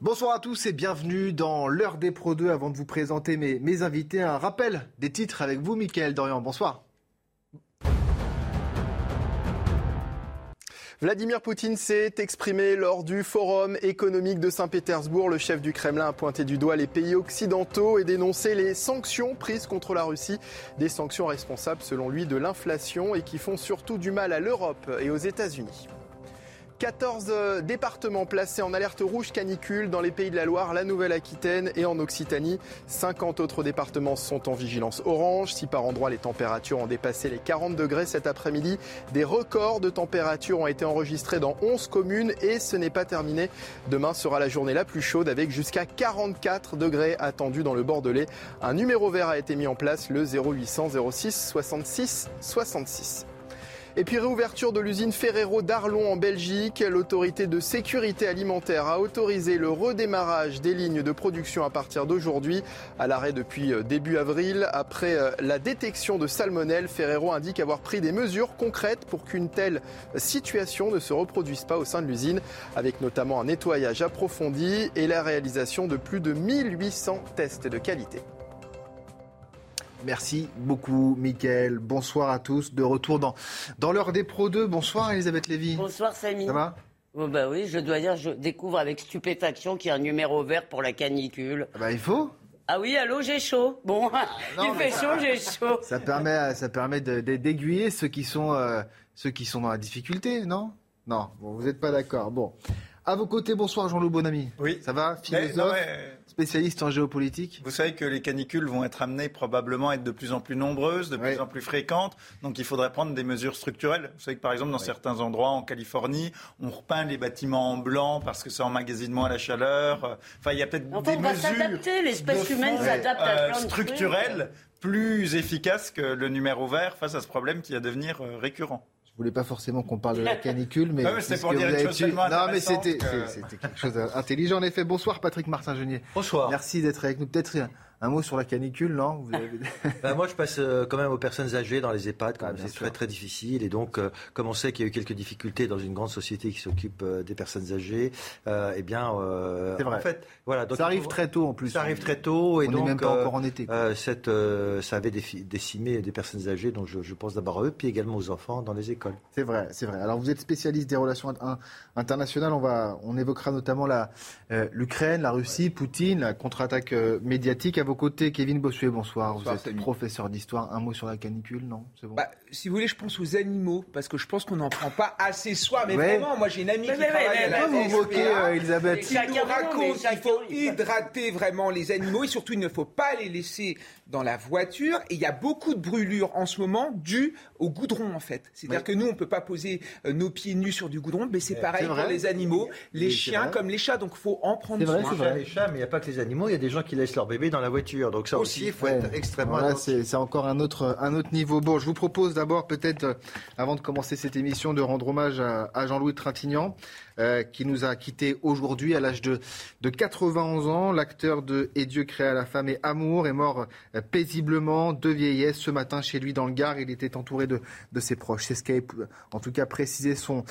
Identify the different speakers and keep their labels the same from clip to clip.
Speaker 1: Bonsoir à tous et bienvenue dans l'heure des Pro 2. Avant de vous présenter mes, mes invités, un rappel des titres avec vous, Mickaël Dorian. Bonsoir.
Speaker 2: Vladimir Poutine s'est exprimé lors du Forum économique de Saint-Pétersbourg. Le chef du Kremlin a pointé du doigt les pays occidentaux et dénoncé les sanctions prises contre la Russie. Des sanctions responsables, selon lui, de l'inflation et qui font surtout du mal à l'Europe et aux États-Unis. 14 départements placés en alerte rouge canicule dans les pays de la Loire, la Nouvelle-Aquitaine et en Occitanie. 50 autres départements sont en vigilance orange. Si par endroits les températures ont dépassé les 40 degrés cet après-midi, des records de température ont été enregistrés dans 11 communes et ce n'est pas terminé. Demain sera la journée la plus chaude avec jusqu'à 44 degrés attendus dans le Bordelais. Un numéro vert a été mis en place, le 0800 06 66 66. Et puis réouverture de l'usine Ferrero d'Arlon en Belgique. L'autorité de sécurité alimentaire a autorisé le redémarrage des lignes de production à partir d'aujourd'hui. À l'arrêt depuis début avril, après la détection de salmonelle, Ferrero indique avoir pris des mesures concrètes pour qu'une telle situation ne se reproduise pas au sein de l'usine, avec notamment un nettoyage approfondi et la réalisation de plus de 1800 tests de qualité.
Speaker 1: Merci beaucoup, Mickaël. Bonsoir à tous. De retour dans, dans l'heure des Pro 2. Bonsoir, Elisabeth Lévy.
Speaker 3: Bonsoir, Samy.
Speaker 1: Ça va?
Speaker 3: Oh, bah oui, je dois dire, je découvre avec stupéfaction qu'il y a un numéro vert pour la canicule.
Speaker 1: Ah bah, Il faut?
Speaker 3: Ah oui, allô, j'ai chaud. Bon,
Speaker 1: non,
Speaker 3: il fait chaud, j'ai chaud.
Speaker 1: Ça permet, ça permet d'aiguiller ceux, qui sont, euh, ceux qui sont dans la difficulté, non? Non, bon, vous n'êtes pas d'accord. Bon. À vos côtés, bonsoir Jean-Loup Bonamy.
Speaker 4: Oui.
Speaker 1: Ça va
Speaker 4: Mais,
Speaker 1: Philosophe,
Speaker 4: non, mais,
Speaker 1: spécialiste en géopolitique
Speaker 4: vous savez que les canicules vont être amenées probablement à être de plus en plus nombreuses, de plus en plus fréquentes. Donc il faudrait prendre des mesures structurelles. Vous savez que par exemple dans certains endroits en Californie, on repeint les bâtiments en blanc parce que c'est emmagasinement à la chaleur. Enfin, il y a peut-être
Speaker 3: Enfin,
Speaker 4: des
Speaker 3: on va
Speaker 4: mesures
Speaker 3: l'espèce humaine s'adapte
Speaker 4: euh, structurelles plus efficaces que le numéro vert face à ce problème qui va devenir euh, récurrent.
Speaker 1: Je voulais pas forcément qu'on parle de la canicule, mais,
Speaker 4: Ouais, c'était pour dire chose tellement
Speaker 1: Non, mais
Speaker 4: intéressante
Speaker 1: c'était
Speaker 4: que-
Speaker 1: c'est- c'était quelque chose d'intelligent en effet. Bonsoir Patrick Martin-Genier.
Speaker 5: Bonsoir.
Speaker 1: Merci d'être avec nous. Peut-être un, mot sur la canicule, non Vous avez-
Speaker 5: Ben, moi, je passe euh, quand même aux personnes âgées dans les EHPAD, quand
Speaker 1: Ah,
Speaker 5: même. c'est très très difficile. Et donc, euh, comme on sait qu'il y a eu quelques difficultés dans une grande société qui s'occupe euh, des personnes âgées, euh, eh bien, euh,
Speaker 1: C'est vrai.
Speaker 5: en fait, voilà. Donc,
Speaker 1: Ça arrive très tôt en plus.
Speaker 5: Ça arrive très tôt, et
Speaker 1: On
Speaker 5: donc
Speaker 1: n'est même pas encore en été.
Speaker 5: euh, cette, ça avait décimé des personnes âgées, donc je, je pense d'abord à eux, puis également aux enfants dans les écoles.
Speaker 1: C'est vrai, c'est vrai. Alors vous êtes spécialiste des relations in- internationales. On va, on évoquera notamment la l'Ukraine, la Russie, Poutine, la contre-attaque médiatique. À vos côtés, Kevin Bossuet. Bonsoir.
Speaker 6: Bonsoir,
Speaker 1: vous êtes
Speaker 6: Samy.
Speaker 1: professeur d'histoire. Un mot sur la canicule, non C'est bon.
Speaker 6: Bah, si vous voulez, je pense aux animaux, parce que je pense qu'on n'en prend pas assez soin. Mais
Speaker 1: Ouais.
Speaker 6: vraiment, moi j'ai une amie
Speaker 3: Mais,
Speaker 6: qui
Speaker 3: mais,
Speaker 6: travaille
Speaker 3: mais,
Speaker 6: à la
Speaker 1: vous moquez, euh, Elisabeth
Speaker 6: qui nous raconte qu'il faut hydrater vraiment les animaux et surtout il ne faut pas les laisser dans la voiture. Et il y a beaucoup de brûlures en ce moment dues au goudron en fait. C'est-à-dire
Speaker 1: Oui.
Speaker 6: que nous on peut pas poser euh, nos pieds nus sur du goudron, mais c'est pareil pour les animaux, les chiens comme les chats. Donc faut en prendre
Speaker 1: C'est vrai,
Speaker 6: soin.
Speaker 1: c'est vrai.
Speaker 5: Les chats, mais il n'y a pas que les animaux, il y a des gens qui laissent leur bébé dans la voiture. Donc ça aussi,
Speaker 6: Aussi,
Speaker 5: il faut
Speaker 1: Ouais.
Speaker 5: être extrêmement
Speaker 1: c'est c'est encore un autre, un autre niveau. Bon, je vous propose d'abord, peut-être, euh, avant de commencer cette émission, de rendre hommage à, à Jean-Louis Trintignant, euh, qui nous a quittés aujourd'hui à l'âge de, de 91 ans. L'acteur de Et Dieu créa la femme et Amour est mort euh, paisiblement de vieillesse ce matin chez lui dans le Gard. Il était entouré de, ses proches. C'est ce qu'a en tout cas précisé son,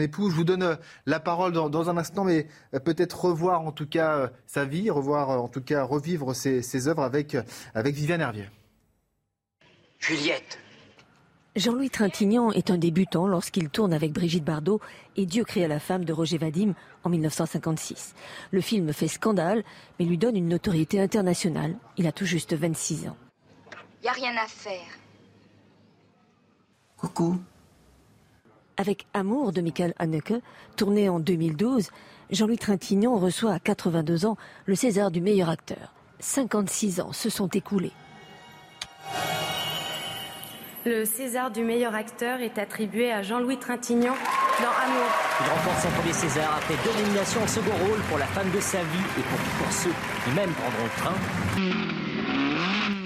Speaker 1: époux. Je vous donne euh, la parole dans, un instant, mais peut-être revoir en tout cas sa vie, revoir en tout cas revivre ses, ses œuvres avec, avec Viviane Hervier.
Speaker 3: Juliette.
Speaker 7: Jean-Louis Trintignant est un débutant lorsqu'il tourne avec Brigitte Bardot et Dieu créa la femme de Roger Vadim en 1956. Le film fait scandale, mais lui donne une notoriété internationale. Il a tout juste 26 ans.
Speaker 8: Y a rien à faire.
Speaker 7: Coucou. Avec Amour de Michael Haneke, tourné en 2012, Jean-Louis Trintignant reçoit à 82 ans le César du meilleur acteur. 56 ans se sont écoulés.
Speaker 9: Le César du meilleur acteur est attribué à Jean-Louis Trintignant dans Amour.
Speaker 10: Il remporte son premier César après deux nominations en second rôle pour La femme de sa vie et pour, pour ceux qui même prendront le train.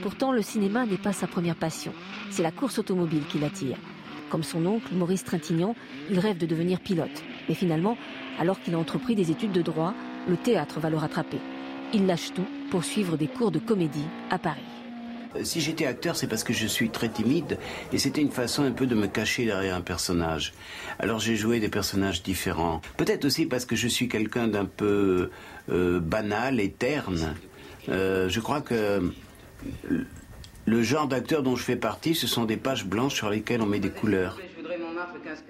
Speaker 7: Pourtant, le cinéma n'est pas sa première passion. C'est la course automobile qui l'attire. Comme son oncle, Maurice Trintignant, il rêve de devenir pilote. Mais finalement, alors qu'il a entrepris des études de droit, le théâtre va le rattraper. Il lâche tout pour suivre des cours de comédie à Paris.
Speaker 11: Euh, Si j'étais acteur, c'est parce que je suis très timide et c'était une façon un peu de me cacher derrière un personnage. Alors j'ai joué des personnages différents. Peut-être aussi parce que je suis quelqu'un d'un peu euh, banal et terne. Euh, je crois que le genre d'acteur dont je fais partie, ce sont des pages blanches sur lesquelles on met des couleurs.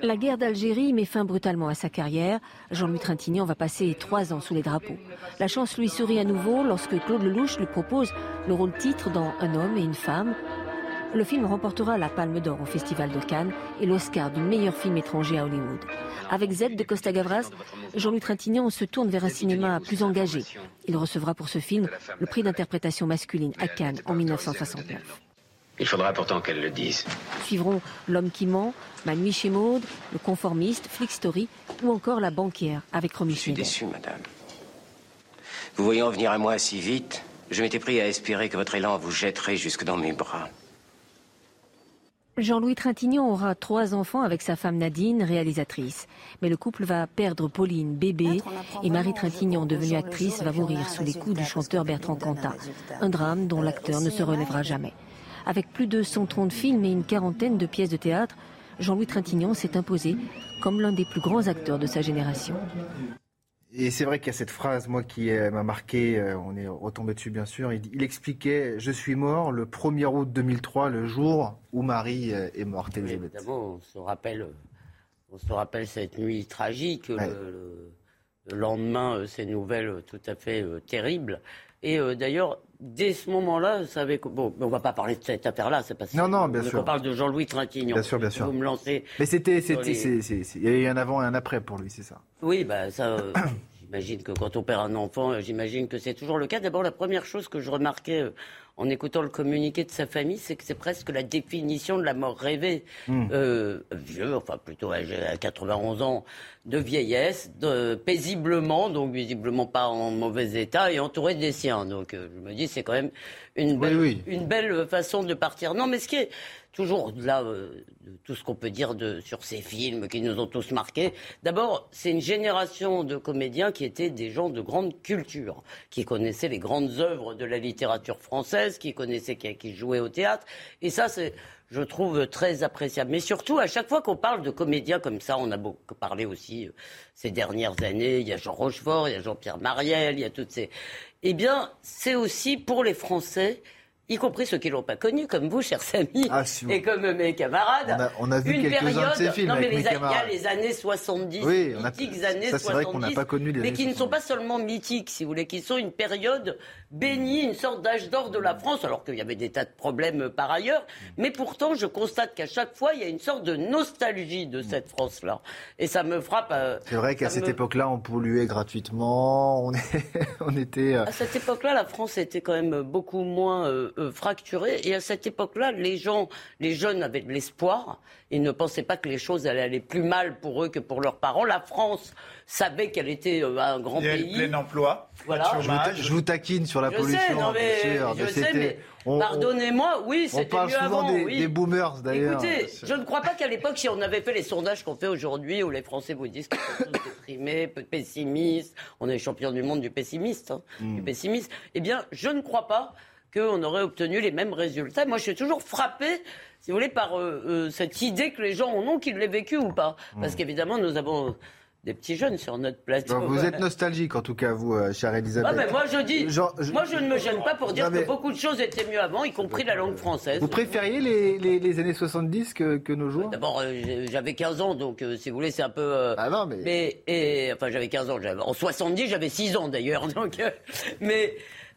Speaker 7: La guerre d'Algérie met fin brutalement à sa carrière. Jean-Louis Trintignant va passer trois ans sous les drapeaux. La chance lui sourit à nouveau lorsque Claude Lelouch lui propose le rôle titre dans Un homme et une femme. Le film remportera la Palme d'Or au Festival de Cannes et l'Oscar du meilleur film étranger à Hollywood. Avec Z de Costa Gavras, Jean-Louis Trintignant se tourne vers un cinéma plus engagé. Il recevra pour ce film le prix d'interprétation masculine à Cannes en 1969.
Speaker 12: Il faudra pourtant qu'elle le dise.
Speaker 7: Suivront L'homme qui ment, Ma nuit chez Maude, Le conformiste, Flick Story ou encore La banquière avec Romy
Speaker 12: Je suis
Speaker 7: Schneider.
Speaker 12: déçu, madame. Vous voyant venir à moi si vite, je m'étais pris à espérer que votre élan vous jetterait jusque dans mes bras.
Speaker 7: Jean-Louis Trintignant aura trois enfants avec sa femme Nadine, réalisatrice. Mais le couple va perdre Pauline, bébé, et Marie Trintignant, devenue actrice, va mourir sous les coups du chanteur Bertrand Cantat. Un drame dont l'acteur ne se relèvera jamais. Avec plus de 130 films et une quarantaine de pièces de théâtre, Jean-Louis Trintignant s'est imposé comme l'un des plus grands acteurs de sa génération.
Speaker 1: Et c'est vrai qu'il y a cette phrase, moi, qui euh, m'a marqué, euh, on est retombé dessus bien sûr, il, expliquait « Je suis mort le 1er août 2003, le jour où Marie euh, est morte, Elisabeth.
Speaker 3: évidemment, on se rappelle, on se rappelle cette nuit tragique, le- le, le lendemain, ces nouvelles tout à fait euh, terribles. Et euh, d'ailleurs, dès ce moment-là, vous savez que bon, on va pas parler de cette affaire-là, c'est parce
Speaker 1: Non, non, bien
Speaker 3: on
Speaker 1: sûr.
Speaker 3: parle de Jean-Louis Trintignant.
Speaker 1: Bien sûr, bien sûr.
Speaker 3: Vous me lancez.
Speaker 1: Mais c'était, il y a eu un avant et un après pour lui, c'est ça.
Speaker 3: Oui, bah ça. euh, J'imagine que quand on perd un enfant, euh, j'imagine que c'est toujours le cas. D'abord, la première chose que je remarquais euh, en écoutant le communiqué de sa famille, c'est que c'est presque la définition de la mort rêvée.
Speaker 13: Mm.
Speaker 3: Euh, vieux, enfin plutôt âgé à 91 ans, de vieillesse, de, paisiblement, donc visiblement pas en mauvais état, et entouré des siens. Donc euh, je me dis, c'est quand même une belle, une belle façon de partir. Non, mais ce qui est toujours là, euh, tout ce qu'on peut dire de, sur ces films qui nous ont tous marqués. D'abord, c'est une génération de comédiens qui étaient des gens de grande culture, qui connaissaient les grandes œuvres de la littérature française, qui connaissaient, qui, qui jouaient au théâtre. Et ça, c'est, je trouve, très appréciable. Mais surtout, à chaque fois qu'on parle de comédiens comme ça, on a beaucoup parlé aussi euh, ces dernières années. Il y a Jean Rochefort, il y a Jean-Pierre Mariel, il y a toutes ces. Eh bien, c'est aussi pour les Français y compris ceux qui l'ont pas connu, comme vous, chers amis, et comme mes camarades.
Speaker 1: On a- on a vu
Speaker 3: une
Speaker 1: quelques-uns de
Speaker 3: période,
Speaker 1: ces films
Speaker 3: non, mais
Speaker 1: avec
Speaker 3: les
Speaker 1: mes
Speaker 3: a- Il y a les années 70,
Speaker 1: Oui, on a-
Speaker 3: mythiques années
Speaker 1: ça, c'est vrai qu'on n'a
Speaker 3: 70,
Speaker 1: pas connu les
Speaker 3: mais qui ne sont pas seulement mythiques, si vous voulez, qui sont une période bénie, une sorte d'âge d'or de la France, alors qu'il y avait des tas de problèmes par ailleurs. Mais pourtant, je constate qu'à chaque fois, il y a une sorte de nostalgie de cette France-là. Et ça me frappe. euh,
Speaker 1: C'est vrai qu'à cette
Speaker 3: me-
Speaker 1: époque-là, on polluait gratuitement, on, est- on était... euh,
Speaker 3: À cette époque-là, la France était quand même beaucoup moins euh, euh, fracturée. Et à cette époque-là, les gens, les jeunes avaient de l'espoir. Ils ne pensaient pas que les choses allaient aller plus mal pour eux que pour leurs parents. La France savait qu'elle était euh, un grand
Speaker 4: Il y a
Speaker 3: pays.
Speaker 4: plein emploi,
Speaker 3: Voilà.
Speaker 1: je, vous ta- je vous taquine sur la
Speaker 3: Je
Speaker 1: pollution,
Speaker 3: sais, non, mais
Speaker 1: bien sûr,
Speaker 3: je
Speaker 1: mais
Speaker 3: sais, mais
Speaker 1: on- on-
Speaker 3: pardonnez-moi, oui,
Speaker 1: On
Speaker 3: c'était
Speaker 1: parle
Speaker 3: mieux
Speaker 1: souvent
Speaker 3: avant.
Speaker 1: des,
Speaker 3: oui.
Speaker 1: des boomers, d'ailleurs.
Speaker 3: Écoutez, je ne crois pas qu'à l'époque, si on avait fait les sondages qu'on fait aujourd'hui, où les Français vous disent qu'ils sont tous déprimés, peu pessimistes, on est champion du monde du pessimiste, hein,
Speaker 1: Hmm.
Speaker 3: du pessimiste, eh bien, je ne crois pas qu'on aurait obtenu les mêmes résultats. Moi, je suis toujours frappé, si vous voulez, par euh, euh, cette idée que les gens en ont, qu'ils l'aient vécu ou pas. Parce
Speaker 1: Hmm.
Speaker 3: qu'évidemment, nous avons des petits jeunes sur notre plateau.
Speaker 1: Vous êtes nostalgique, en tout cas, vous, euh, chère Elisabeth.
Speaker 3: Ah, ben, moi, je dis,
Speaker 1: Genre,
Speaker 3: moi, je ne me gêne pas pour dire
Speaker 1: Non, mais-
Speaker 3: que beaucoup de choses étaient mieux avant, y compris la langue française.
Speaker 1: Vous préfériez les, les- les années 70 que, que nos jours?
Speaker 3: D'abord, euh, j'avais 15 ans, donc euh, si vous voulez, c'est un peu.
Speaker 1: Ah non, mais.
Speaker 3: et, enfin, j'avais 15 ans. En 70, j'avais 6 ans d'ailleurs. Donc, mais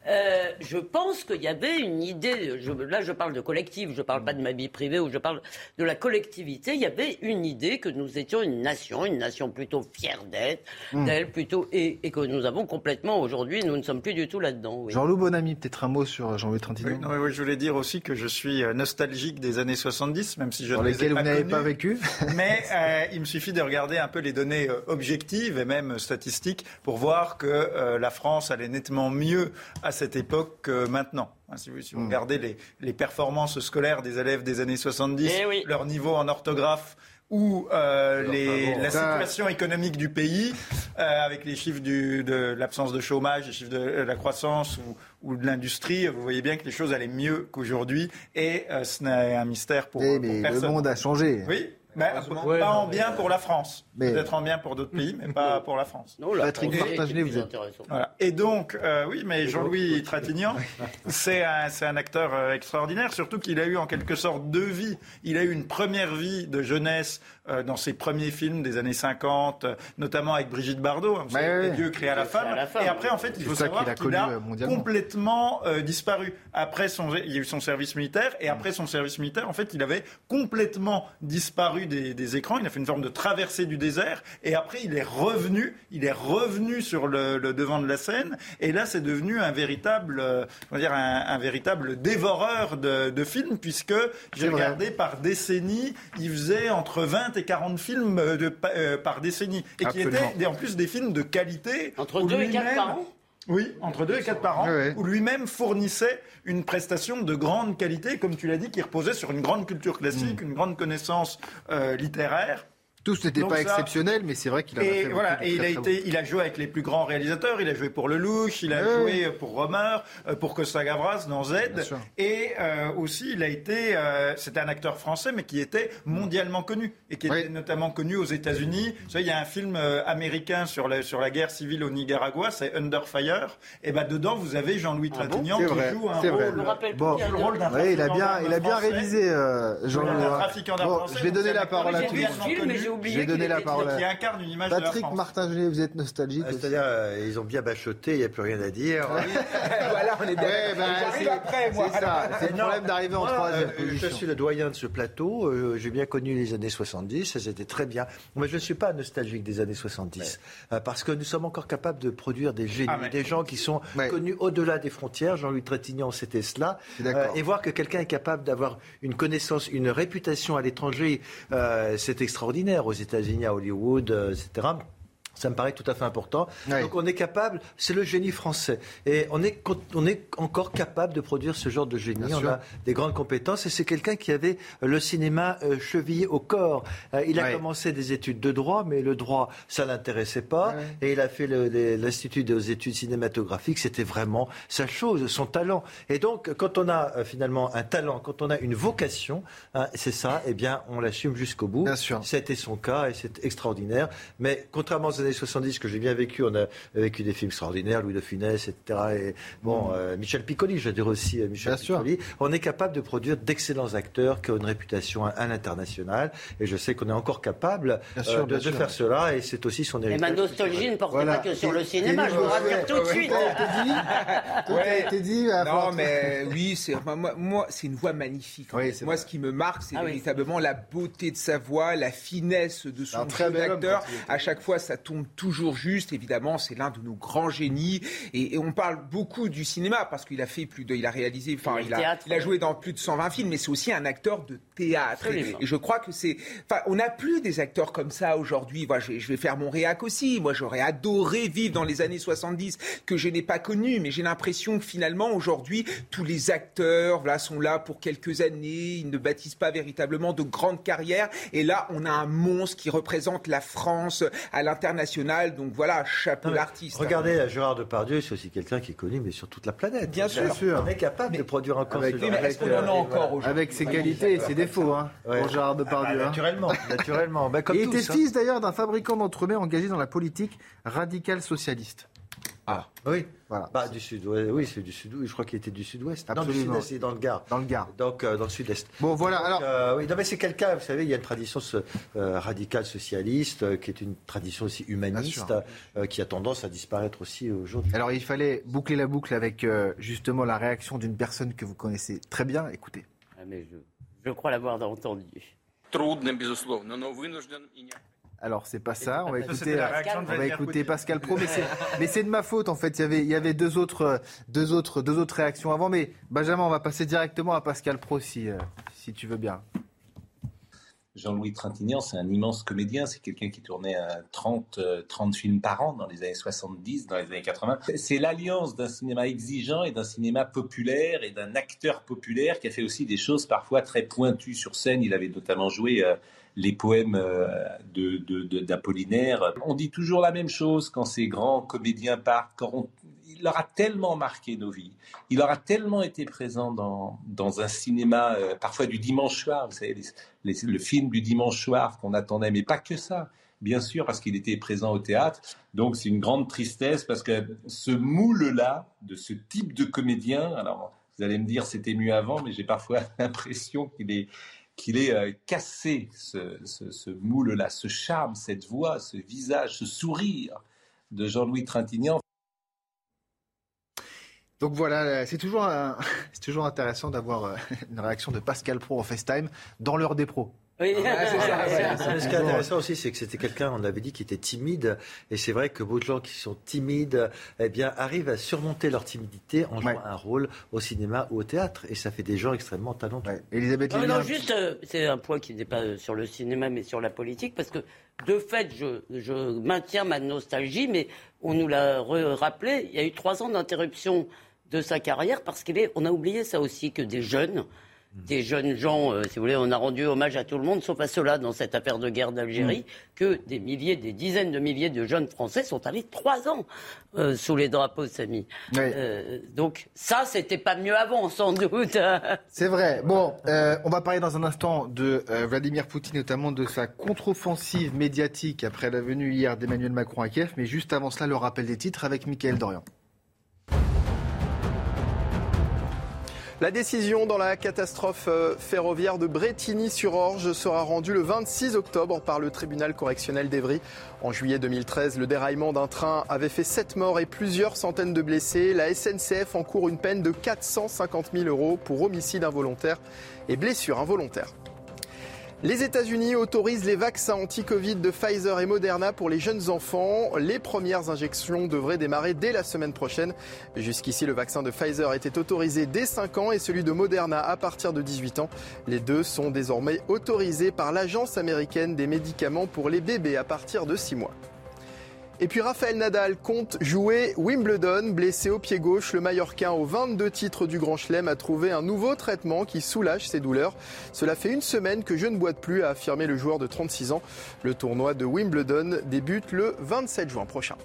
Speaker 3: euh, je pense qu'il y avait une idée, là je parle de collectif, je ne parle pas de ma vie privée ou je parle de la collectivité, il y avait une idée que nous étions une nation, une nation plutôt fière d'être, hmm. d'elle plutôt, et, que nous avons complètement aujourd'hui, nous ne sommes plus du tout là-dedans.
Speaker 1: Jean-Loup Bonamy, peut-être un mot sur Jean-Louis Trintignant
Speaker 4: oui, je voulais dire aussi que je suis euh, nostalgique des années 70, même si je
Speaker 1: Dans
Speaker 4: ne
Speaker 1: lesquelles
Speaker 4: vous
Speaker 1: n'avez pas vécu.
Speaker 4: Mais euh, il me suffit de regarder un peu les données objectives et même statistiques pour voir que la France allait nettement mieux à cette époque que maintenant. Hein, si vous, hmm. regardez les, performances scolaires des élèves des années 70, eh leur niveau en orthographe ou euh, la situation économique du pays, euh, avec les chiffres de l'absence de chômage, les chiffres de la croissance ou, de l'industrie, vous voyez bien que les choses allaient mieux qu'aujourd'hui. Et euh, ce n'est un mystère pour,
Speaker 1: eh,
Speaker 4: mais Le
Speaker 1: monde a changé.
Speaker 4: Oui, pas en bien pour la France. Peut-être en bien pour d'autres pays, mais pas pour la France.
Speaker 1: Patrick vous êtes.
Speaker 4: Et donc, euh, oui, mais Jean-Louis Trintignant, c'est un, un, acteur euh, extraordinaire, surtout qu'il a eu en quelque sorte deux vies. Il a eu une première vie de jeunesse euh, dans ses premiers films des années 50, notamment avec Brigitte Bardot, hein, Dieu créé à la femme. Et après, en fait, il faut savoir qu'il a, complètement disparu. Après, son, il y a eu son service militaire, et après son service militaire, en fait, il avait complètement disparu des, écrans. Il a fait une forme de traversée du désert. Et après, il est revenu. Il est revenu sur le, devant de la scène. Et là, c'est devenu un véritable, euh, on va dire un, véritable dévoreur de, films, puisque j'ai regardé par décennie, il faisait entre 20 et 40 films euh, de, euh, par décennie. Et qui étaient en plus des films de qualité.
Speaker 3: Entre 2 et 4 par an
Speaker 4: oui, entre deux et quatre par an, où lui-même fournissait une prestation de grande qualité, comme tu l'as dit, qui reposait sur une grande culture classique, mm. une grande connaissance euh, littéraire.
Speaker 1: Tous n'étaient pas exceptionnels, mais c'est vrai qu'il a
Speaker 4: et
Speaker 1: fait
Speaker 4: voilà, et il a été, il a joué avec les plus grands réalisateurs. Il a joué pour Lelouch, il a joué pour Romer, euh, pour Costa Gavras dans Z, et euh, aussi il a été, euh, c'était un acteur français, mais qui était mondialement connu et qui était notamment connu aux États-Unis. Vous savez, il y a un film américain sur la sur la guerre civile au Nicaragua, c'est Under Fire. Et ben dedans, vous avez Jean-Louis ah Trintignant qui joue un rôle,
Speaker 1: bon. le rôle d'un il a bien, il a bien révisé Jean-Louis. je vais donner la parole à tous. Je vais donner la parole.
Speaker 4: Qui incarne une image
Speaker 1: Patrick Martin vous êtes nostalgique.
Speaker 5: Ah, c'est-à-dire, euh, ils ont bien bachoté, il n'y a plus rien à dire.
Speaker 1: voilà, on est bien. Ben, après, moi. C'est ça, c'est le problème d'arriver en troisième euh,
Speaker 5: Je suis le doyen de ce plateau. Euh, j'ai bien connu les années 70, c'était très bien. Mais je ne suis pas nostalgique des années 70, parce que nous sommes encore capables de produire des génies, ah, des gens qui sont connus au-delà des frontières. Jean-Louis Trétignan, c'était cela. et voir que quelqu'un est capable d'avoir une connaissance, une réputation à l'étranger, c'est extraordinaire aux États-Unis, à Hollywood, euh, etc. Ça me paraît tout à fait important. Donc on est capable, c'est le génie français. Et on est, on est encore capable de produire ce genre de génie. on a des grandes compétences et c'est quelqu'un qui avait le cinéma euh, chevillé au corps. Euh, il a commencé des études de droit, mais le droit, ça l'intéressait pas. Et il a fait l'Institut des études cinématographiques. C'était vraiment sa chose, son talent. Et donc quand on a euh, finalement un talent, quand on a une vocation, hein, c'est ça, eh bien on l'assume jusqu'au bout. Bien sûr. C'était son cas et c'est extraordinaire. Mais contrairement aux années 70 que j'ai bien vécu, on a vécu des films extraordinaires, Louis de Funès, etc. Et bon, mm. euh, Michel Piccoli, je dire aussi euh, Michel Piccoli. On est capable de produire d'excellents acteurs qui ont une réputation à, l'international. Et je sais qu'on est encore capable euh, de, faire cela. Et c'est aussi son héritage.
Speaker 3: Et ma nostalgie ne porte pas que sur le cinéma, je vous rassure tout de suite.
Speaker 1: Tout a été dit.
Speaker 6: Non, mais oui, c'est moi, c'est une voix magnifique. moi, ce qui me marque, c'est ah véritablement la beauté de sa voix, la finesse de son jeu d'acteur. À chaque fois, ça tombe toujours juste. Évidemment, c'est l'un de nos grands génies. Et, on parle beaucoup du cinéma parce qu'il a fait plus de, il a réalisé, enfin, il a, il a, joué dans plus de 120 films, mais c'est aussi un acteur de théâtre. Et, je crois que c'est, enfin, on n'a plus des acteurs comme ça aujourd'hui. Moi, je vais, je vais faire mon réac aussi. Moi, j'aurais adoré vivre dans les années 70 que je n'ai pas connu, mais j'ai l'impression que finalement, aujourd'hui, tous les acteurs, voilà, sont là pour quelques années. Ils ne bâtissent pas véritablement de grandes carrières. Et là, on a un monstre qui représente la France à l'international donc voilà, chapeau l'artiste.
Speaker 5: Regardez, hein. Gérard Depardieu, c'est aussi quelqu'un qui est connu, mais sur toute la planète.
Speaker 1: Bien sûr.
Speaker 5: On est capable de produire encore
Speaker 1: avec, ce Avec ses qualités et ses défauts, hein, pour Gérard Depardieu.
Speaker 5: Ah, bah, naturellement, naturellement.
Speaker 1: Bah, il était hein. fils d'ailleurs d'un fabricant d'entremets engagé dans la politique radicale socialiste.
Speaker 5: Ah oui, voilà. Bah, du sud, oui, c'est du sud. Je crois qu'il était du sud-ouest. Non, du sud-est, c'est dans le Gard.
Speaker 1: Dans le Gard.
Speaker 5: Donc euh, dans le sud-est.
Speaker 1: Bon, voilà. alors,
Speaker 5: euh, oui, non, mais c'est quelqu'un. Vous savez, il y a une tradition euh, radicale socialiste qui est une tradition aussi humaniste, qui a tendance à disparaître aussi aujourd'hui.
Speaker 1: Alors, il fallait boucler la boucle avec justement la réaction d'une personne que vous connaissez très bien. Écoutez.
Speaker 3: Ah, mais je, je crois l'avoir entendu.
Speaker 1: Alors c'est pas ça. On va écouter, on va écouter Pascal Pro, mais c'est de ma faute en fait. Il y avait, il y avait deux autres, deux autres, deux autres réactions avant, mais Benjamin, on va passer directement à Pascal Pro si, euh, si tu veux bien.
Speaker 9: Jean-Louis Trintignant, c'est un immense comédien. C'est quelqu'un qui tournait 30, 30 euh, films par an dans les années 70, dans les années 80. C'est l'alliance d'un cinéma exigeant et d'un cinéma populaire et d'un acteur populaire qui a fait aussi des choses parfois très pointues sur scène. Il avait notamment joué euh, les poèmes euh, d'Apollinaire. On dit toujours la même chose quand ces grands comédiens partent, quand il leur a tellement marqué nos vies, il aura tellement été présent dans, dans un cinéma, euh, parfois du dimanche soir, vous savez, le film du dimanche soir qu'on attendait, mais pas que ça, bien sûr, parce qu'il était présent au théâtre. Donc c'est une grande tristesse parce que ce moule-là, de ce type de comédien, alors vous allez me dire c'était mieux avant, mais j'ai parfois l'impression qu'il est qu'il ait euh, cassé ce, moule-là, ce charme, cette voix, ce visage, ce sourire de Jean-Louis Trintignant.
Speaker 1: Donc voilà, c'est toujours, toujours intéressant d'avoir euh, une réaction de Pascal Pro en FaceTime dans l'heure des pros.
Speaker 5: Oui. Ah, ce qui est intéressant aussi, c'est que c'était quelqu'un, on avait dit, qui était timide. Et c'est vrai que beaucoup de gens qui sont timides eh bien, arrivent à surmonter leur timidité en jouant un rôle au cinéma ou au théâtre. Et ça fait des gens extrêmement talentueux.
Speaker 1: Elisabeth
Speaker 3: non, non, juste, euh, c'est un point qui n'est pas sur le cinéma, mais sur la politique. Parce que, de fait, je, je maintiens ma nostalgie, mais on nous l'a rappelé, il y a eu trois ans d'interruption de sa carrière parce qu'on a oublié ça aussi, que des jeunes des jeunes gens, euh, si vous voulez, on a rendu hommage à tout le monde, sauf à ceux-là dans cette affaire de guerre d'Algérie, mm. que des milliers, des dizaines de milliers de jeunes Français sont allés trois ans euh, sous les drapeaux Samy. Euh, donc ça, c'était pas mieux avant, sans doute.
Speaker 1: C'est vrai. Bon, on va parler dans un instant de Vladimir Poutine, notamment de sa contre-offensive médiatique après la venue hier d'Emmanuel Macron à Kiev. Mais juste avant cela, le rappel des titres avec Michael Dorian.
Speaker 2: La décision dans la catastrophe euh, ferroviaire de Bretigny-sur-Orge sera rendue le 26 octobre par le tribunal correctionnel d'Evry. En juillet 2013, le déraillement d'un train avait fait 7 morts et plusieurs centaines de blessés. La SNCF encourt une peine de 450 000 euros pour homicide involontaire et blessure involontaire. Les États-Unis autorisent les vaccins anti-Covid de Pfizer et Moderna pour les jeunes enfants. Les premières injections devraient démarrer dès la semaine prochaine. Jusqu'ici, le vaccin de Pfizer était autorisé dès 5 ans et celui de Moderna à partir de 18 ans. Les deux sont désormais autorisés par l'Agence américaine des médicaments pour les bébés à partir de 6 mois. Et puis Raphaël Nadal compte jouer Wimbledon, blessé au pied gauche. Le Mallorquin aux 22 titres du Grand Chelem a trouvé un nouveau traitement qui soulage ses douleurs. Cela fait une semaine que je ne boite plus, a affirmé le joueur de 36 ans. Le tournoi de Wimbledon débute le 27 juin prochain.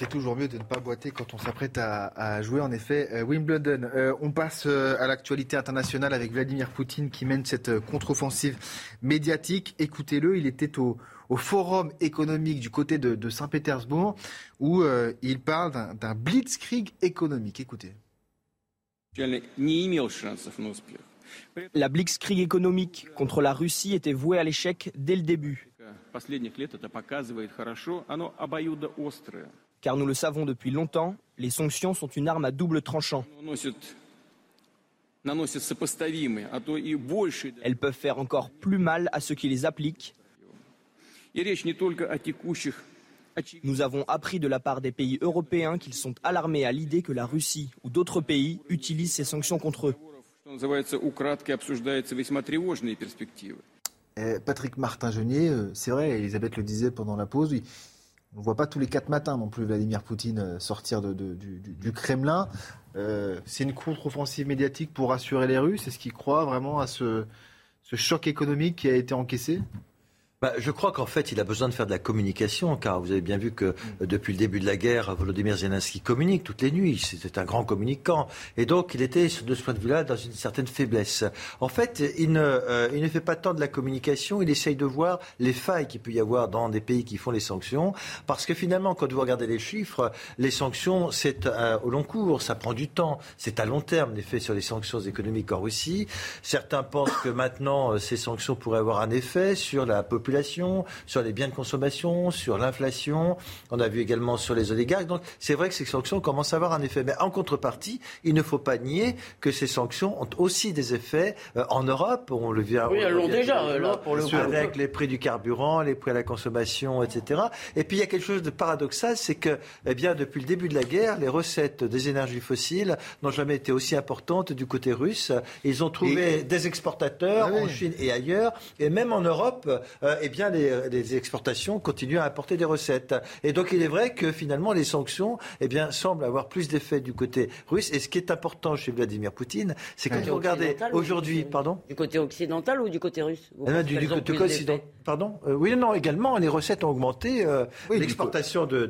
Speaker 1: C'est toujours mieux de ne pas boiter quand on s'apprête à, jouer, en effet, euh, Wimbledon. Euh, on passe euh, à l'actualité internationale avec Vladimir Poutine qui mène cette contre-offensive médiatique. Écoutez-le, il était au, au Forum économique du côté de, Saint-Pétersbourg, où euh, il parle d'un blitzkrieg économique. Écoutez.
Speaker 13: La blitzkrieg économique contre la Russie était vouée à l'échec dès le début. Car nous le savons depuis longtemps, les sanctions sont une arme à double tranchant. Elles peuvent faire encore plus mal à ceux qui les appliquent nous avons appris de la part des pays européens qu'ils sont alarmés à l'idée que la Russie ou d'autres pays utilisent ces sanctions contre eux.
Speaker 1: Patrick Martin-Genier, euh, c'est vrai, Elisabeth le disait pendant la pause, on ne voit pas tous les quatre matins non plus Vladimir Poutine euh, sortir du, Kremlin. Euh, c'est une contre-offensive médiatique pour rassurer les Russes. Est-ce qu'ils croient vraiment à ce choc économique qui a été encaissé?
Speaker 5: Bah, je crois qu'en fait, il a besoin de faire de la communication, car vous avez bien vu que mm. depuis le début de la guerre, Volodymyr Zelensky communique toutes les nuits. C'était un grand communicant. Et donc, il était, de ce point de vue-là, dans une certaine faiblesse. En fait, il ne, euh, il ne fait pas tant de la communication, il essaye de voir les failles qu'il peut y avoir dans des pays qui font les sanctions. Parce que finalement, quand vous regardez les chiffres, les sanctions, c'est euh, au long cours, ça prend du temps. C'est à long terme, l'effet sur les sanctions économiques en Russie. Certains pensent que maintenant, euh, ces sanctions pourraient avoir un effet sur la population sur les biens de consommation, sur l'inflation. On a vu également sur les oligarques. Donc c'est vrai que ces sanctions commencent à avoir un effet. Mais en contrepartie, il ne faut pas nier que ces sanctions ont aussi des effets euh, en Europe. On le vient.
Speaker 3: Oui, elles l'ont déjà, là,
Speaker 5: pour le Avec les prix du carburant, les prix à la consommation, etc. Et puis il y a quelque chose de paradoxal, c'est que, eh bien, depuis le début de la guerre, les recettes des énergies fossiles n'ont jamais été aussi importantes du côté russe. Ils ont trouvé des exportateurs ah en Chine et ailleurs, et même en Europe. Euh, eh bien, les, exportations continuent à apporter des recettes. Et donc, il est vrai que finalement, les sanctions, eh bien, semblent avoir plus d'effet du côté russe. Et ce qui est important chez Vladimir Poutine, c'est quand vous regardez aujourd'hui, pardon
Speaker 3: Du côté occidental ou du côté russe
Speaker 5: ah du, côté occidental. Pardon euh, Oui, non, également, les recettes ont augmenté. Euh, l'exportation de,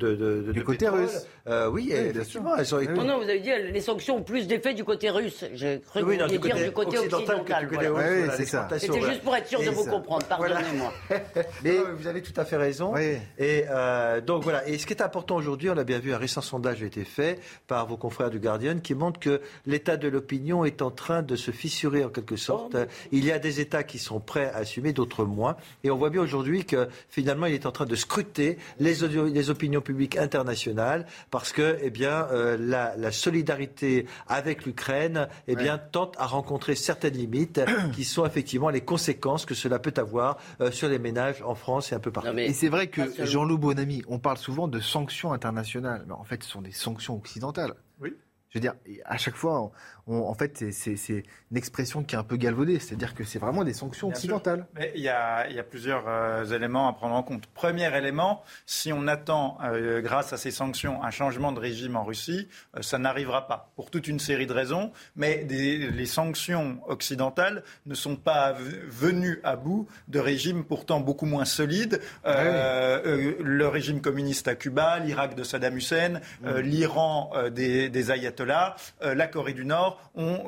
Speaker 1: du côté russe.
Speaker 5: Euh, oui, effectivement, elles
Speaker 3: ont été... Non, non, vous avez dit les sanctions ont plus d'effet du côté russe. J'ai cru que vous dire du côté occidental.
Speaker 1: Oui, c'est ça.
Speaker 3: C'était juste pour être sûr de vous comprendre. Pardonnez-moi.
Speaker 5: Mais vous avez tout à fait raison. Et euh, donc voilà. Et ce qui est important aujourd'hui, on a bien vu un récent sondage a été fait par vos confrères du Guardian qui montre que l'état de l'opinion est en train de se fissurer en quelque sorte. Oh. Il y a des États qui sont prêts à assumer, d'autres moins. Et on voit bien aujourd'hui que finalement, il est en train de scruter les, les opinions publiques internationales parce que, eh bien, euh, la, la, solidarité avec l'Ukraine, eh bien, tente à rencontrer certaines limites qui sont effectivement les conséquences que cela peut avoir euh, sur les ménages en France et un peu partout.
Speaker 1: et c'est vrai que Jean-Loup Bonamy, on parle souvent de sanctions internationales, mais en fait, ce sont des sanctions occidentales.
Speaker 4: Oui.
Speaker 1: Je veux dire, à chaque fois, en fait, c'est une expression qui est un peu galvaudée, c'est-à-dire que c'est vraiment des sanctions occidentales.
Speaker 4: Mais il y a, plusieurs euh, éléments à prendre en compte. Premier élément, si on attend, euh, grâce à ces sanctions, un changement de régime en Russie, euh, ça n'arrivera pas, pour toute une série de raisons. Mais les sanctions occidentales ne sont pas venues à bout de régimes pourtant beaucoup moins solides. Le régime communiste à Cuba, l'Irak de Saddam Hussein, mmh. l'Iran des, des ayatollahs, la Corée du Nord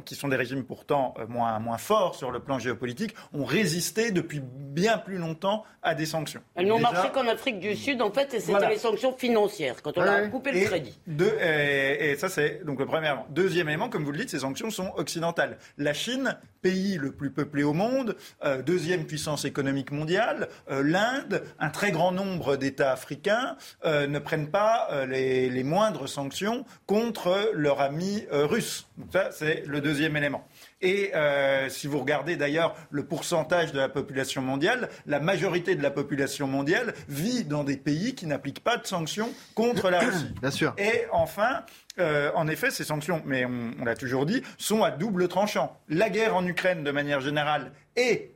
Speaker 4: qui sont des régimes pourtant euh, moins, moins forts sur le plan géopolitique, ont résisté depuis bien plus longtemps à des sanctions.
Speaker 3: Elles n'ont marché qu'en Afrique du Sud, en fait, et c'était les sanctions financières, quand on a coupé le crédit.
Speaker 4: et, ça, c'est donc le premier élément. Deuxième élément, comme vous le dites, ces sanctions sont occidentales. La Chine, pays le plus peuplé au monde, euh, deuxième puissance économique mondiale, euh, l'Inde, un très grand nombre d'États africains ne prennent pas les, les, moindres sanctions contre leur ami russe. Donc ça, c'est le deuxième élément. Et euh, si vous regardez d'ailleurs le pourcentage de la population mondiale, la majorité de la population mondiale vit dans des pays qui n'appliquent pas de sanctions contre la Russie.
Speaker 1: Bien sûr.
Speaker 4: Et enfin, euh, en effet, ces sanctions, mais on l'a toujours dit, sont à double tranchant. La guerre en Ukraine, de manière générale, est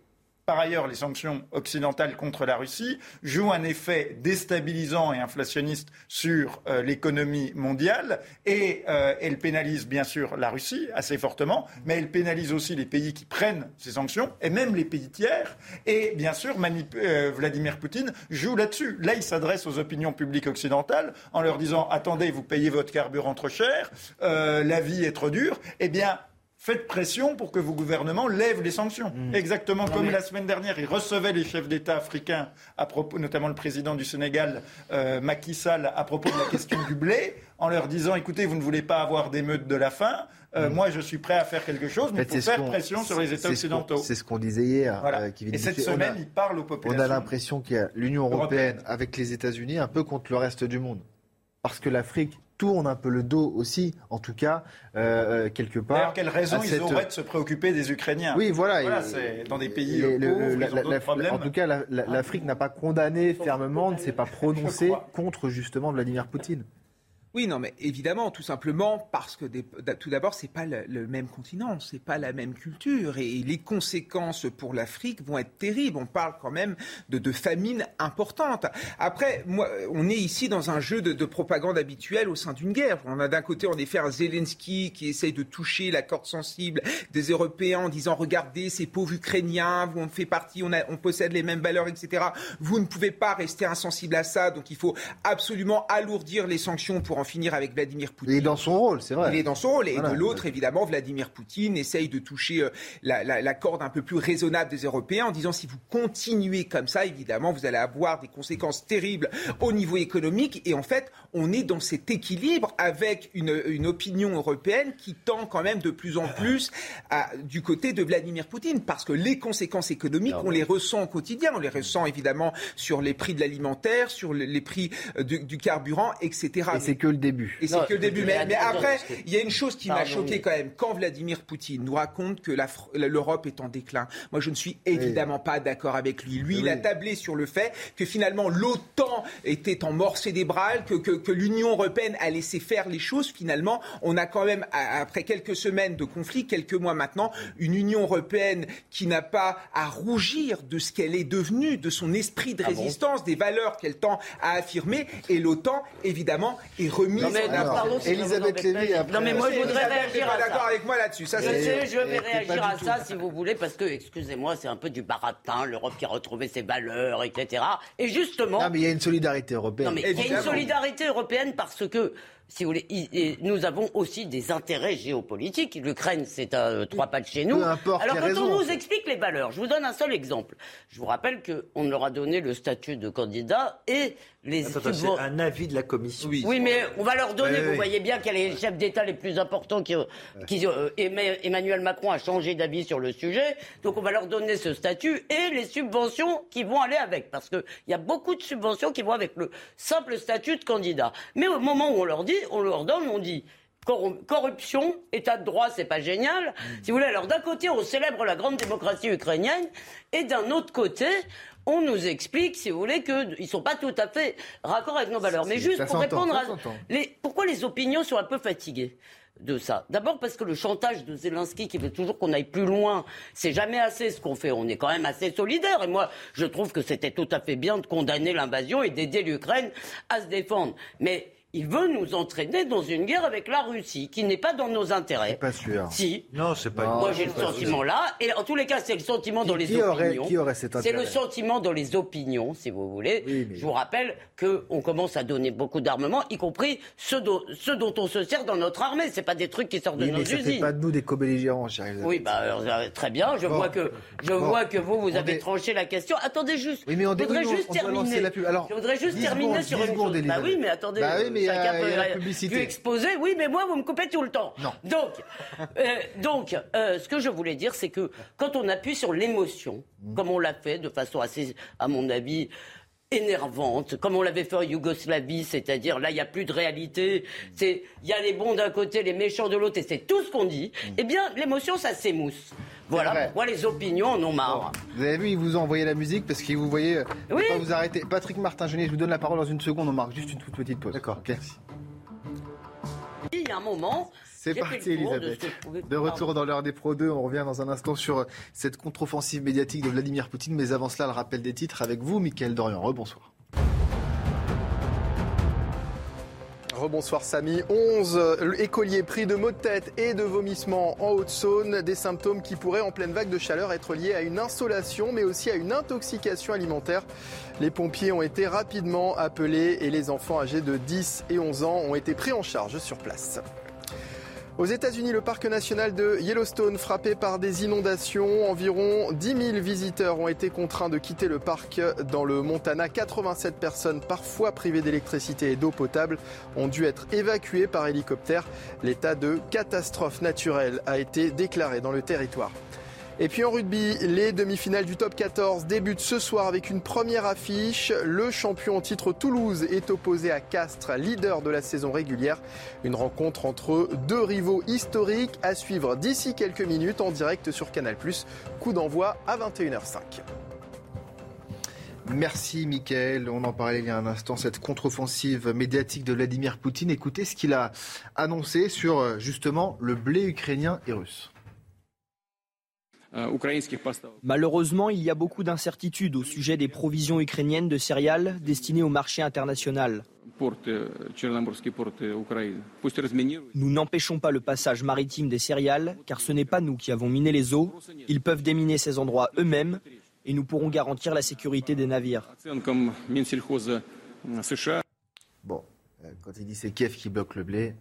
Speaker 4: par ailleurs, les sanctions occidentales contre la Russie jouent un effet déstabilisant et inflationniste sur euh, l'économie mondiale et euh, elles pénalisent bien sûr la Russie assez fortement, mais elles pénalisent aussi les pays qui prennent ces sanctions et même les pays tiers. Et bien sûr, euh, Vladimir Poutine joue là-dessus. Là, il s'adresse aux opinions publiques occidentales en leur disant attendez, vous payez votre carburant trop cher, la vie est trop dure. Eh bien, faites pression pour que vos gouvernements lèvent les sanctions. Mm. Exactement comme la semaine dernière, ils recevaient les chefs d'État africains, à propos, notamment le président du Sénégal, euh, Macky Sall, à propos de la question du blé, en leur disant écoutez, vous ne voulez pas avoir d'émeutes de la faim. Euh, mm. Moi, je suis prêt à faire quelque chose, mais pour faire pression sur les États occidentaux.
Speaker 1: C'est ce qu'on disait hier.
Speaker 4: Euh, Et cette semaine, il parle aux populations.
Speaker 1: On a l'impression qu'il y a l'Union européenne avec les États-Unis un peu contre le reste du monde. Parce que l'Afrique tourne un peu le dos aussi, en tout cas, euh, euh quelque part.
Speaker 4: D'ailleurs, quelle raison ils auraient de se préoccuper des Ukrainiens
Speaker 1: Oui, voilà.
Speaker 4: voilà c'est dans des pays pauvres,
Speaker 1: En tout cas, l'Afrique n'a pas condamné fermement, ne s'est pas prononcé contre justement Vladimir Poutine.
Speaker 6: Oui, non, mais évidemment, tout simplement parce que tout d'abord, c'est pas le, même continent, c'est pas la même culture, et, les conséquences pour l'Afrique vont être terribles. On parle quand même de, de famines importantes. Après, moi, on est ici dans un jeu de, propagande habituel au sein d'une guerre. On a d'un côté, en effet, un Zelensky qui essaye de toucher la corde sensible des Européens en disant regardez ces pauvres Ukrainiens, on fait partie, on, on possède les mêmes valeurs, etc. Vous ne pouvez pas rester insensible à ça, donc il faut absolument alourdir les sanctions pour en finir avec Vladimir Poutine.
Speaker 1: Il est dans son rôle, c'est vrai.
Speaker 6: Il est dans son rôle. Et de l'autre, évidemment, Vladimir Poutine essaye de toucher euh, la, corde un peu plus raisonnable des Européens en disant si vous continuez comme ça, évidemment, vous allez avoir des conséquences terribles au niveau économique. Et en fait, on est dans cet équilibre avec une, une opinion européenne qui tend quand même de plus en plus à, du côté de Vladimir Poutine parce que les conséquences économiques, on les ressent au quotidien. On les ressent évidemment sur les prix de l'alimentaire, sur les prix euh, du, carburant, etc.
Speaker 1: Et c'est que le début.
Speaker 6: Et c'est que le début. Mais, après, il y a une chose qui m'a choqué quand même. Quand Vladimir Poutine nous raconte que l'Europe est en déclin, moi je ne suis évidemment pas d'accord avec lui. Lui, il a tablé sur le fait que finalement l'OTAN était en mort cérébrale, que, que, que l'Union européenne a laissé faire les choses. Finalement, on a quand même, après quelques semaines de conflit, quelques mois maintenant, une Union européenne qui n'a pas à rougir de ce qu'elle est devenue, de son esprit de ah résistance, des valeurs qu'elle tend à affirmer. Et l'OTAN, évidemment, est remise non, mais,
Speaker 1: en Elisabeth Lévy,
Speaker 3: Non, mais moi, je voudrais réagir à ça.
Speaker 6: d'accord avec moi là-dessus.
Speaker 3: Ça, je sais, je vais réagir à ça, si vous voulez, parce que, excusez-moi, c'est un peu du baratin, l'Europe qui a retrouvé ses valeurs, etc. Et justement...
Speaker 1: Non, mais il y a une solidarité européenne.
Speaker 3: Non, mais il y a une solidarité européenne parce que si vous voulez, nous avons aussi des intérêts géopolitiques. L'Ukraine, c'est à euh, trois pas de chez nous.
Speaker 1: Alors
Speaker 3: quand on nous explique les valeurs, je vous donne un seul exemple. Je vous rappelle qu'on leur a donné le statut de candidat et les
Speaker 5: C'est un avis de la Commission.
Speaker 3: Oui, mais on va leur donner. vous voyez bien qu'il y a les chefs d'État les plus importants qui, qui euh, Emmanuel Macron a changé d'avis sur le sujet. Donc on va leur donner ce statut et les subventions qui vont aller avec, parce qu'il y a beaucoup de subventions qui vont avec le simple statut de candidat. Mais au moment où on leur dit on leur donne, on dit corruption, état de droit, c'est pas génial. Mm. Si vous voulez, alors d'un côté, on célèbre la grande démocratie ukrainienne, et d'un autre côté, on nous explique, si vous voulez, qu'ils ne sont pas tout à fait raccord avec nos valeurs. Mais juste pour répondre à... Les, pourquoi les opinions sont un peu fatiguées de ça? D'abord parce que le chantage de Zelensky qui veut toujours qu'on aille plus loin, c'est jamais assez ce qu'on fait. On est quand même assez solidaire. Et moi, je trouve que c'était tout à fait bien de condamner l'invasion et d'aider l'Ukraine à se défendre. Mais il veut nous entraîner dans une guerre avec la Russie, qui n'est pas dans nos intérêts.
Speaker 1: Pas sûr.
Speaker 3: Si.
Speaker 5: Non, c'est pas.
Speaker 3: Moi, j'ai le sentiment là, et en tous les cas, c'est le sentiment dans les opinions.
Speaker 1: qui aurait cet
Speaker 3: C'est le sentiment dans les opinions, si vous voulez. Je vous rappelle qu'on commence à donner beaucoup d'armements, y compris ceux dont, on se sert dans notre armée. C'est pas des trucs qui sortent de nos ça
Speaker 1: usines. pas de nous des co-belligérants,
Speaker 3: Oui, bah, euh, très bien. Je vois que je vois que vous vous avez tranché la question. Attendez juste.
Speaker 1: Oui, mais on je voudrais juste terminer.
Speaker 3: je voudrais juste terminer sur une chose. Bah oui, mais attendez.
Speaker 1: Bah oui, mais chacun peut la publicité.
Speaker 3: exposer. Oui, mais moi, vous me coupez tout le temps.
Speaker 1: Non.
Speaker 3: Donc, euh, donc euh, ce que je voulais dire, c'est que quand on appuie sur l'émotion, mmh. comme on l'a fait de façon assez, à mon avis, énervante, comme on l'avait fait en Yougoslavie, c'est-à-dire là il n'y a plus de réalité, c'est il y a les bons d'un côté, les méchants de l'autre, et c'est tout ce qu'on dit. Mmh. Eh bien, l'émotion, ça s'émousse. Voilà pourquoi les opinions en ont marre.
Speaker 1: vous avez vu, ils vous ont envoyé la musique parce qu'ils vous voyez. Oui. Pas vous arrêter. Patrick Martin, je vous donne la parole dans une seconde. On marque juste une toute petite pause.
Speaker 5: D'accord.
Speaker 1: Merci.
Speaker 3: Il y a un moment.
Speaker 1: C'est parti, Elisabeth. De, retour dans l'heure des Pro 2, on revient dans un instant sur cette contre-offensive médiatique de Vladimir Poutine. Mais avant cela, le rappel des titres avec vous, Mickaël Dorian. Rebonsoir.
Speaker 2: Rebonsoir Samy. 11 écoliers pris de maux de tête et de vomissements en Haute-Saône. Des symptômes qui pourraient, en pleine vague de chaleur, être liés à une insolation, mais aussi à une intoxication alimentaire. Les pompiers ont été rapidement appelés et les enfants âgés de 10 et 11 ans ont été pris en charge sur place. Aux États-Unis, le parc national de Yellowstone frappé par des inondations. Environ 10 000 visiteurs ont été contraints de quitter le parc dans le Montana. 87 personnes, parfois privées d'électricité et d'eau potable, ont dû être évacuées par hélicoptère. L'état de catastrophe naturelle a été déclaré dans le territoire. Et puis en rugby, les demi-finales du top 14 débutent ce soir avec une première affiche. Le champion en titre Toulouse est opposé à Castres, leader de la saison régulière. Une rencontre entre deux rivaux historiques à suivre d'ici quelques minutes en direct sur Canal+. Coup d'envoi à 21h05.
Speaker 1: Merci Mickaël. On en parlait il y a un instant, cette contre-offensive médiatique de Vladimir Poutine. Écoutez ce qu'il a annoncé sur euh, justement le blé ukrainien et russe.
Speaker 13: Euh, Malheureusement, il y a beaucoup d'incertitudes au sujet des provisions ukrainiennes de céréales destinées au marché international. Euh, nous n'empêchons pas le passage maritime des céréales, car ce n'est pas nous qui avons miné les eaux. Ils peuvent déminer ces endroits eux-mêmes et nous pourrons garantir la sécurité des navires.
Speaker 1: Bon, euh, quand il dit c'est Kiev qui bloque le blé,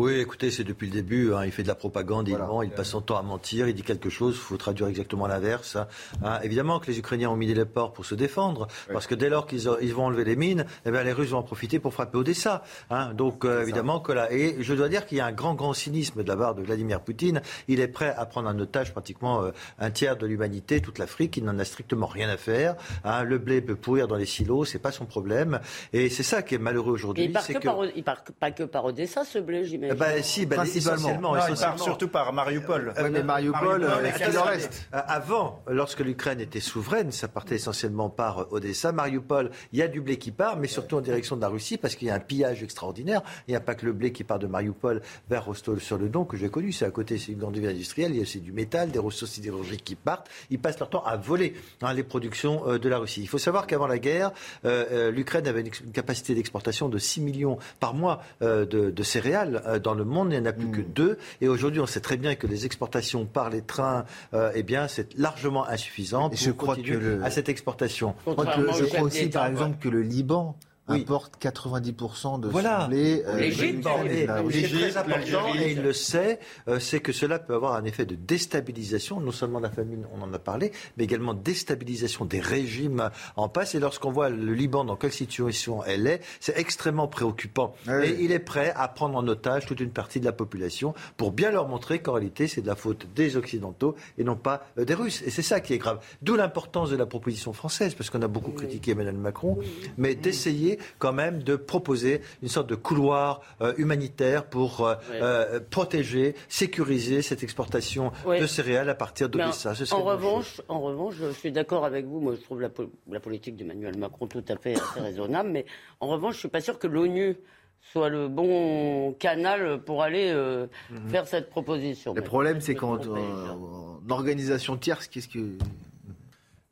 Speaker 5: oui, écoutez, c'est depuis le début. Hein, il fait de la propagande, il ment, il passe son temps à mentir, il dit quelque chose, il faut traduire exactement l'inverse. Hein. Hein, évidemment que les Ukrainiens ont mis les ports pour se défendre, parce que dès lors qu'ils vont enlever les mines, eh bien, les Russes vont en profiter pour frapper Odessa. Hein, donc euh, évidemment que là, et je dois dire qu'il y a un grand, grand cynisme de la part de Vladimir Poutine. Il est prêt à prendre en otage pratiquement euh, un tiers de l'humanité, toute l'Afrique. Il n'en a strictement rien à faire. le blé peut pourrir dans les silos, c'est pas son problème. Et c'est ça qui est malheureux aujourd'hui.
Speaker 3: Il part, que, Par, il part pas que par Odessa, ce blé, j'imagine.
Speaker 5: Ben, si, ben, essentiellement,
Speaker 4: non, il surtout par Mariupol.
Speaker 1: Euh, mais Mariupol, qu'est-ce qu'il reste
Speaker 5: euh, Avant, lorsque l'Ukraine était souveraine, ça partait essentiellement par euh, Odessa. Mariupol, il y a du blé qui part, mais surtout en direction de la Russie, parce qu'il y a un pillage extraordinaire. Il n'y a pas que le blé qui part de Mariupol vers Rostov-sur-le-Don, que j'ai connu. C'est à côté, c'est une grande ville industrielle. Il y a aussi du métal, des ressources sidérurgiques qui partent. Ils passent leur temps à voler hein, les productions de la Russie. Il faut savoir qu'avant la guerre, l'Ukraine avait une, capacité d'exportation de 6 millions par mois de, de, céréales dans le monde il n'y en a plus que hmm. deux. Et aujourd'hui, on sait très bien que les exportations par les trains, euh, eh bien, c'est largement insuffisant pour je crois que à cette exportation.
Speaker 1: Je crois, aussi, par exemple, que le Liban apporte 90% de
Speaker 5: voilà.
Speaker 1: son blé.
Speaker 5: Euh, L'Égypte, très important, et il le sait, euh, c'est que cela peut avoir un effet de déstabilisation, non seulement de la famine, on en a parlé, mais également déstabilisation des régimes en passe. Et lorsqu'on voit le Liban dans quelle situation elle est, c'est extrêmement préoccupant. Et il est prêt à prendre en otage toute une partie de la population pour bien leur montrer qu'en réalité, c'est de la faute des Occidentaux et non pas euh, des Russes. Et c'est ça qui est grave. D'où l'importance de la proposition française, parce qu'on a beaucoup critiqué Emmanuel Macron, mais d'essayer quand même de proposer une sorte de couloir euh, humanitaire pour euh, euh, protéger, sécuriser cette exportation de céréales à partir d'Odessa.
Speaker 3: En revanche, en revanche, je suis d'accord avec vous. Moi, je trouve la, la politique d'Emmanuel Macron tout à fait assez raisonnable. Mais en revanche, je ne suis pas sûr que l'ONU soit le bon canal pour aller mhm. faire cette proposition.
Speaker 1: Le problème, c'est quand en organisation tierce, qu'est-ce que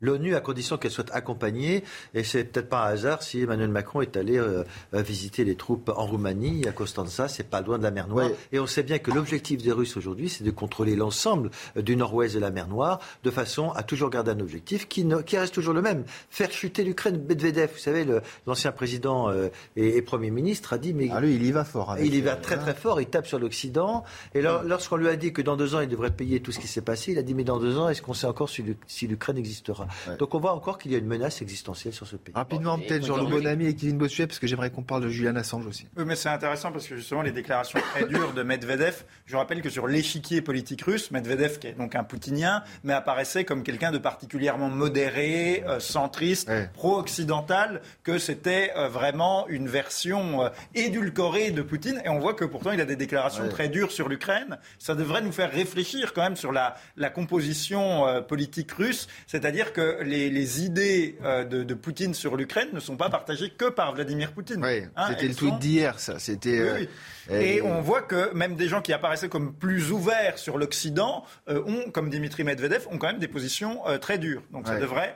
Speaker 5: l'ONU à condition qu'elle soit accompagnée. Et c'est peut-être pas un hasard si Emmanuel Macron est allé euh, euh, visiter les troupes en Roumanie, à Costanza, c'est pas loin de la mer Noire. Et on sait bien que l'objectif des Russes aujourd'hui, c'est de contrôler l'ensemble euh, du nord-ouest de la mer Noire, de façon à toujours garder un objectif qui, qui reste toujours le même faire chuter l'Ukraine. Medvedev, vous savez, l'ancien président et, premier ministre, a dit mais
Speaker 1: ah, lui, il y va fort.
Speaker 5: il y va très très fort. Il tape sur l'Occident. Et lorsqu'on lui a dit que dans deux ans il devrait payer tout ce qui s'est passé, il a dit mais dans deux ans, est-ce qu'on sait encore si l'Ukraine existera? Donc on voit encore qu'il y a une menace existentielle sur ce pays.
Speaker 1: Rapidement, peut-être Jean-Loup Bonamy et Kevin Bossuet, parce que j'aimerais qu'on parle de Julian Assange aussi.
Speaker 4: Oui, mais c'est intéressant parce que justement, les déclarations très dures de Medvedev, je rappelle que sur l'échiquier politique russe, Medvedev, qui est donc un poutinien, mais apparaissait comme quelqu'un de particulièrement modéré, euh, centriste, pro-occidental, que c'était euh, vraiment une version euh, édulcorée de Poutine. Et on voit que pourtant, il a des déclarations très dures sur l'Ukraine. Ça devrait nous faire réfléchir quand même sur la, la composition politique russe, c'est-à-dire que les les, idées euh, de, Poutine sur l'Ukraine ne sont pas partagées que par Vladimir Poutine.
Speaker 1: Oui, hein, c'était le tweet d'hier, ça. C'était.
Speaker 4: Euh, et on voit que même des gens qui apparaissaient comme plus ouverts sur l'Occident euh, ont, comme Dimitri Medvedev, ont quand même des positions très dures. Donc ça devrait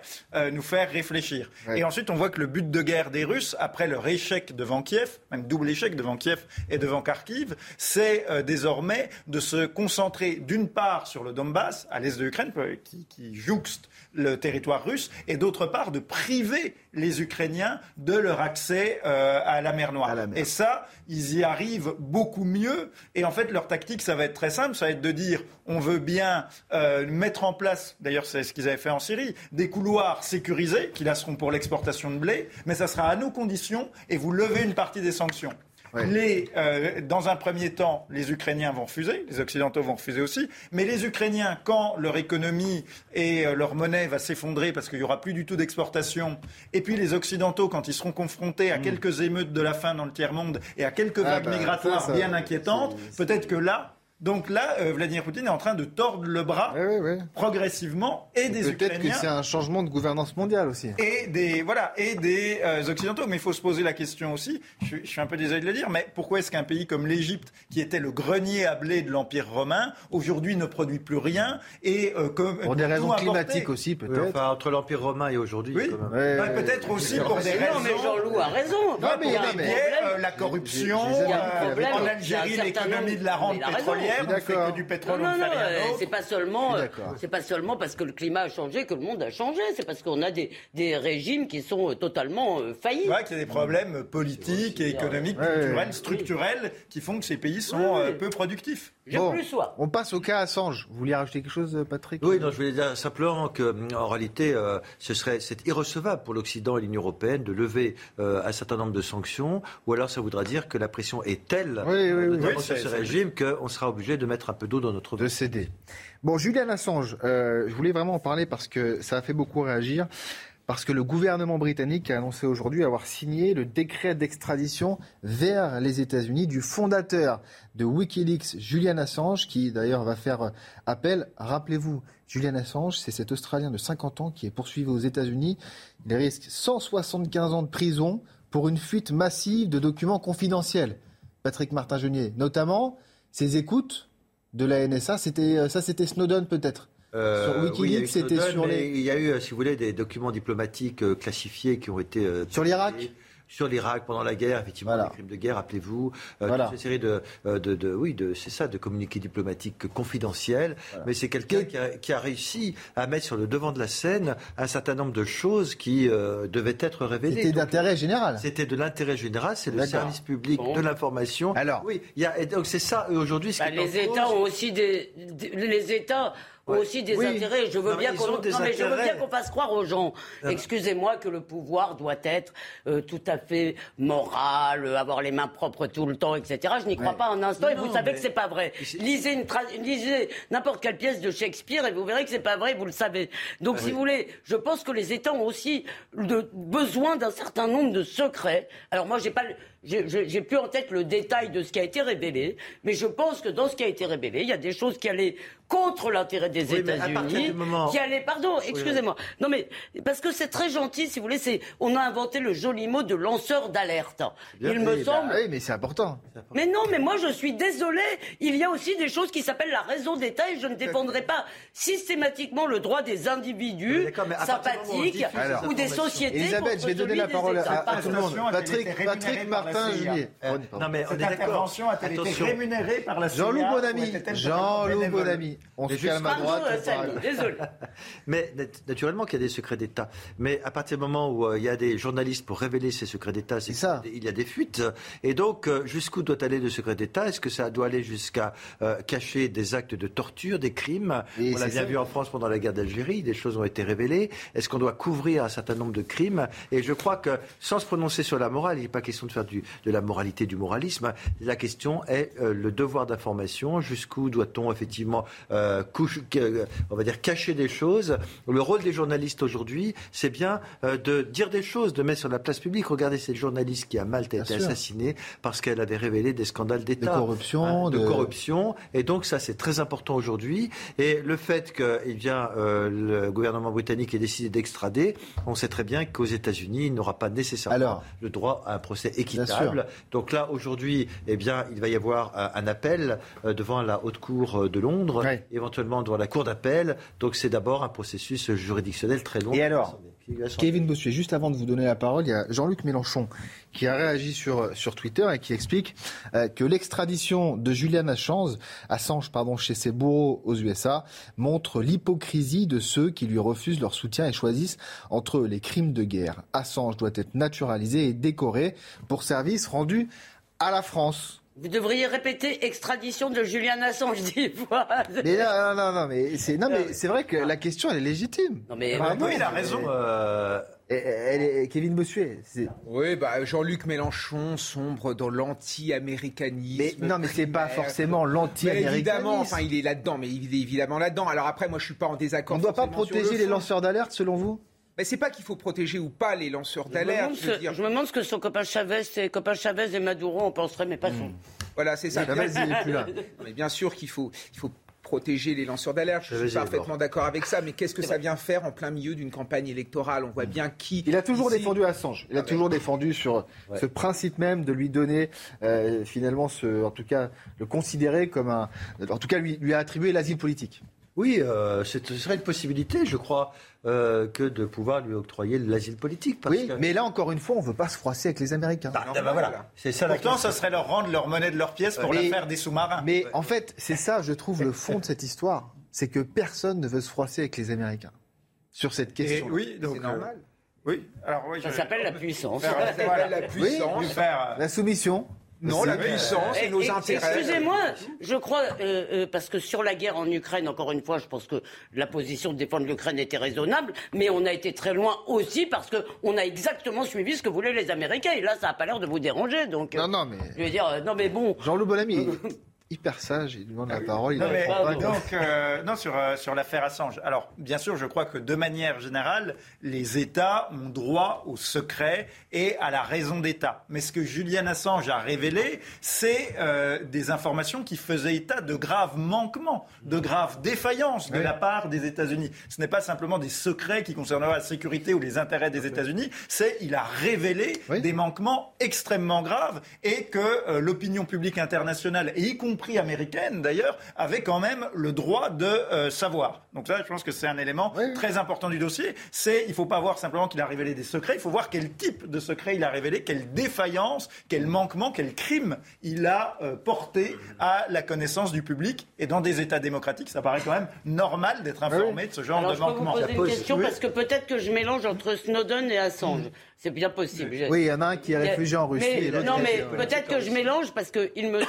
Speaker 4: nous faire réfléchir. Et ensuite, on voit que le but de guerre des Russes, après leur échec devant Kiev, même double échec devant Kiev et devant Kharkiv, c'est désormais de se concentrer d'une part sur le Donbass, à l'est de l'Ukraine, qui, qui jouxte le territoire russe, et d'autre part de priver les Ukrainiens de leur accès euh, à la mer Noire. Et ça, ils y arrivent beaucoup mieux. Et en fait, leur tactique, ça va être très simple, ça va être de dire, on veut bien euh, mettre en place, d'ailleurs c'est ce qu'ils avaient fait en Syrie, des couloirs sécurisés, qui là seront pour l'exportation de blé, mais ça sera à nos conditions, et vous levez une partie des sanctions. Les, euh, dans un premier temps, les Ukrainiens vont refuser, les Occidentaux vont refuser aussi, mais les Ukrainiens, quand leur économie et euh, leur monnaie va s'effondrer parce qu'il n'y aura plus du tout d'exportation, et puis les Occidentaux, quand ils seront confrontés à mm. quelques émeutes de la faim dans le tiers-monde et à quelques ah vagues bah, migratoires bien inquiétantes, peut-être que là, Donc là, euh, Vladimir Poutine est en train de tordre le bras progressivement et, des Ukrainiens.
Speaker 1: Peut-être que c'est un changement de gouvernance mondiale aussi.
Speaker 4: Et des voilà et des euh, occidentaux. Mais il faut se poser la question aussi. Je, suis un peu désolé de le dire, mais pourquoi est-ce qu'un pays comme l'Égypte, qui était le grenier à blé de l'Empire romain, aujourd'hui ne produit plus rien et
Speaker 1: euh, comme pour des raisons climatiques aussi peut-être.
Speaker 5: enfin entre l'Empire romain et aujourd'hui.
Speaker 4: Oui. peut-être aussi pour des raisons. Non
Speaker 3: mais Jean-Loup a raison.
Speaker 4: Non, mais, la corruption, en Algérie l'économie de la rente pétrolière que du pétrole. Non, non,
Speaker 3: c'est pas seulement, euh, c'est pas seulement parce que le climat a changé que le monde a changé. C'est parce qu'on a des, des régimes qui sont euh, totalement euh, faillis.
Speaker 4: Ouais, qu'il y a des problèmes politiques, et économiques, culturels, structurels qui font que ces pays sont peu productifs.
Speaker 1: Bon, on passe au cas Assange. Vous vouliez rajouter quelque chose, Patrick?
Speaker 5: Oui, non, je voulais dire simplement que, en réalité, ce serait c'est irrecevable pour l'Occident et l'Union européenne de lever un certain nombre de sanctions, ou alors ça voudra dire que la pression est telle oui, sur ce régime qu'on sera obligé de mettre un peu d'eau dans notre
Speaker 1: De céder. Bon, Julian Assange, euh, je voulais vraiment en parler parce que ça a fait beaucoup réagir. Parce que le gouvernement britannique a annoncé aujourd'hui avoir signé le décret d'extradition vers les États-Unis du fondateur de Wikileaks, Julian Assange, qui d'ailleurs va faire appel. Rappelez-vous, Julian Assange, c'est cet Australien de 50 ans qui est poursuivi aux États-Unis. Il risque 175 ans de prison pour une fuite massive de documents confidentiels. Patrick Martin-Genier, notamment ses écoutes de la NSA, c'était euh, ça, c'était Snowden peut-être.
Speaker 5: Euh, sur Wikileaks, c'était sur les. Il y a eu, euh, si vous voulez, des documents diplomatiques classifiés qui ont été.
Speaker 1: sur l'Irak
Speaker 5: sur l'Irak pendant la guerre, effectivement, les crimes de guerre, rappelez-vous, euh, voilà. toute une série de, euh, de, de, oui, de, c'est ça, de communiqués diplomatiques confidentiels. Mais c'est quelqu'un qui a, qui a, réussi à mettre sur le devant de la scène un certain nombre de choses qui euh, devaient être révélées.
Speaker 1: C'était d'intérêt général.
Speaker 5: C'était de l'intérêt général, c'est le service public de l'information. Alors, oui, il y a, donc c'est ça aujourd'hui.
Speaker 3: Bah, les États ont aussi des, les États aussi des intérêts. Je veux bien qu'on qu'on fasse croire aux gens. Excusez-moi que le pouvoir doit être euh, tout à fait moral, euh, avoir les mains propres tout le temps, etc. Je n'y crois pas un instant et vous savez que c'est pas vrai. Lisez une lisez n'importe quelle pièce de Shakespeare et vous verrez que c'est pas vrai. Vous le savez. Donc ah si vous voulez, je pense que les États ont aussi besoin d'un certain nombre de secrets. Alors moi j'ai pas j'ai plus en tête le détail de ce qui a été révélé, mais je pense que dans ce qui a été révélé, il y a des choses qui allaient contre l'intérêt des États-Unis, qui allaient, pardon, excusez-moi, non mais parce que c'est très gentil, si vous voulez, c'est, on a inventé le joli mot de lanceur d'alerte. Il me semble.
Speaker 1: oui, mais c'est important.
Speaker 3: Mais non, mais moi je suis désolé. Il y a aussi des choses qui s'appellent la raison d'État et je ne défendrai pas systématiquement le droit des individus sympathiques ou des sociétés.
Speaker 1: Elisabeth, je vais donner la parole à, tout le monde. Patrick, Patrick Martin, Julie.
Speaker 4: non mais Cette intervention a-t-elle été rémunérée par la CIA
Speaker 1: Jean-Loup Bonamy. Jean-Loup Bonamy. On se calme à droite.
Speaker 3: Désolé.
Speaker 5: Mais naturellement qu'il y a des secrets d'État. Mais à partir du moment où euh, il y a des journalistes pour révéler ces secrets d'État, c'est ça. Il y a des fuites. Et donc, euh, jusqu'où doit aller le secret d'État? Est-ce que ça doit aller jusqu'à euh, cacher des actes de torture, des crimes? On l'a bien vu en France pendant la guerre d'Algérie, des choses ont été révélées. Est-ce qu'on doit couvrir un certain nombre de crimes? Et je crois que, sans se prononcer sur la morale, il n'est pas question de faire du, de la moralité, du moralisme. La question est le devoir d'information. Jusqu'où doit-on effectivement euh, on va dire cacher des choses. Le rôle des journalistes aujourd'hui, c'est bien euh, de dire des choses, de mettre sur la place publique. Regardez cette journaliste qui a Malte été assassinée parce qu'elle avait révélé des scandales d'État,
Speaker 1: de corruption,
Speaker 5: hein, de... corruption. Et donc ça, c'est très important aujourd'hui. Et le fait que, eh bien, euh, le gouvernement britannique ait décidé d'extrader, on sait très bien qu'aux États-Unis, il n'aura pas nécessairement le droit à un procès équitable. Donc là, aujourd'hui, eh bien, il va y avoir un appel devant la haute cour de Londres éventuellement devant la cour d'appel. Donc c'est d'abord un processus juridictionnel très long.
Speaker 1: Et alors? Kevin Bossuet, juste avant de vous donner la parole, il y a Jean-Luc Mélenchon qui a réagi sur, sur Twitter et qui explique euh, que l'extradition de Julian Assange, Assange pardon, chez ses bourreaux aux USA montre l'hypocrisie de ceux qui lui refusent leur soutien et choisissent entre les crimes de guerre. Assange doit être naturalisé et décoré pour service rendu à la France.
Speaker 3: Vous devriez répéter extradition de Julian Assange dix fois.
Speaker 1: Mais non, non, non, mais c'est non, mais c'est vrai que la question elle est légitime.
Speaker 4: Non mais oui, il a raison. Euh,
Speaker 1: elle est, Kevin Bossuet.
Speaker 6: Oui, bah Jean-Luc Mélenchon sombre dans l'anti-américanisme.
Speaker 1: Mais non, mais c'est pas forcément l'anti-américanisme.
Speaker 6: Évidemment, enfin, il est là-dedans, mais il est évidemment là-dedans. Alors après, moi, je suis pas en désaccord.
Speaker 1: On ne doit pas protéger les lanceurs d'alerte, selon vous?
Speaker 6: Mais c'est pas qu'il faut protéger ou pas les lanceurs d'alerte.
Speaker 3: Je, je, me demande ce que son copain Chavez, ses copains Chavez et Maduro en penseraient, mais pas son. Hmm.
Speaker 6: Voilà, c'est ça. Mais bien sûr qu'il faut, il faut protéger les lanceurs d'alerte. Je suis parfaitement d'accord avec ça, mais qu'est-ce que ça vient faire en plein milieu d'une campagne électorale? On voit bien qui.
Speaker 1: Il a toujours défendu Assange. Il a ah toujours défendu sur ce principe même de lui donner euh, finalement, ce, en tout cas, le considérer comme un. En tout cas, lui, lui a attribué l'asile politique.
Speaker 5: Oui, euh, ce serait une possibilité, je crois, euh, que de pouvoir lui octroyer l'asile politique.
Speaker 1: oui, mais là, encore une fois, on ne veut pas se froisser avec les Américains.
Speaker 4: Bah, bah, voilà. C'est ça Pourtant, ça serait leur rendre leur monnaie de leur pièce pour la faire des sous-marins.
Speaker 1: Mais en fait, c'est ça, je trouve, le fond de cette histoire. C'est que personne ne veut se froisser avec les Américains sur cette question.
Speaker 4: oui, donc. C'est normal. oui.
Speaker 3: Alors, oui, ça s'appelle la puissance.
Speaker 6: Ça s'appelle la puissance.
Speaker 1: la soumission.
Speaker 6: Non, la puissance et, nos intérêts.
Speaker 3: Excusez-moi, je crois, euh, euh, parce que sur la guerre en Ukraine, encore une fois, je pense que la position de défendre l'Ukraine était raisonnable, mais on a été très loin aussi parce qu'on a exactement suivi ce que voulaient les Américains. Et là, ça n'a pas l'air de vous déranger. Donc,
Speaker 1: non, non, mais.
Speaker 3: Je veux dire, non, mais bon.
Speaker 1: Jean-Loup Bonamy. Hyper sage, il demande la parole.
Speaker 4: non, donc, euh, non, sur, euh, sur l'affaire Assange. Alors, bien sûr, je crois que de manière générale, les États ont droit au secret et à la raison d'État. Mais ce que Julian Assange a révélé, c'est euh, des informations qui faisaient état de graves manquements, de graves défaillances de la part des États-Unis. Ce n'est pas simplement des secrets qui concerneraient la sécurité ou les intérêts des États-Unis, c'est il a révélé des manquements extrêmement graves et que l'opinion publique internationale, et y compris américaine d'ailleurs, avait quand même le droit de euh, savoir. Donc ça, je pense que c'est un élément très important du dossier. C'est, il ne faut pas voir simplement qu'il a révélé des secrets, il faut voir quel type de secret il a révélé, quelle défaillance, quel manquement, quel crime il a euh, porté à la connaissance du public. Et dans des États démocratiques, ça paraît quand même normal d'être informé de ce genre de manquement.
Speaker 3: Je peux vous poser une question parce que peut-être que je mélange entre Snowden et Assange. C'est bien possible.
Speaker 1: Oui, il y en a un qui est réfugié en Russie.
Speaker 3: non, mais peut-être que je mélange parce que il me,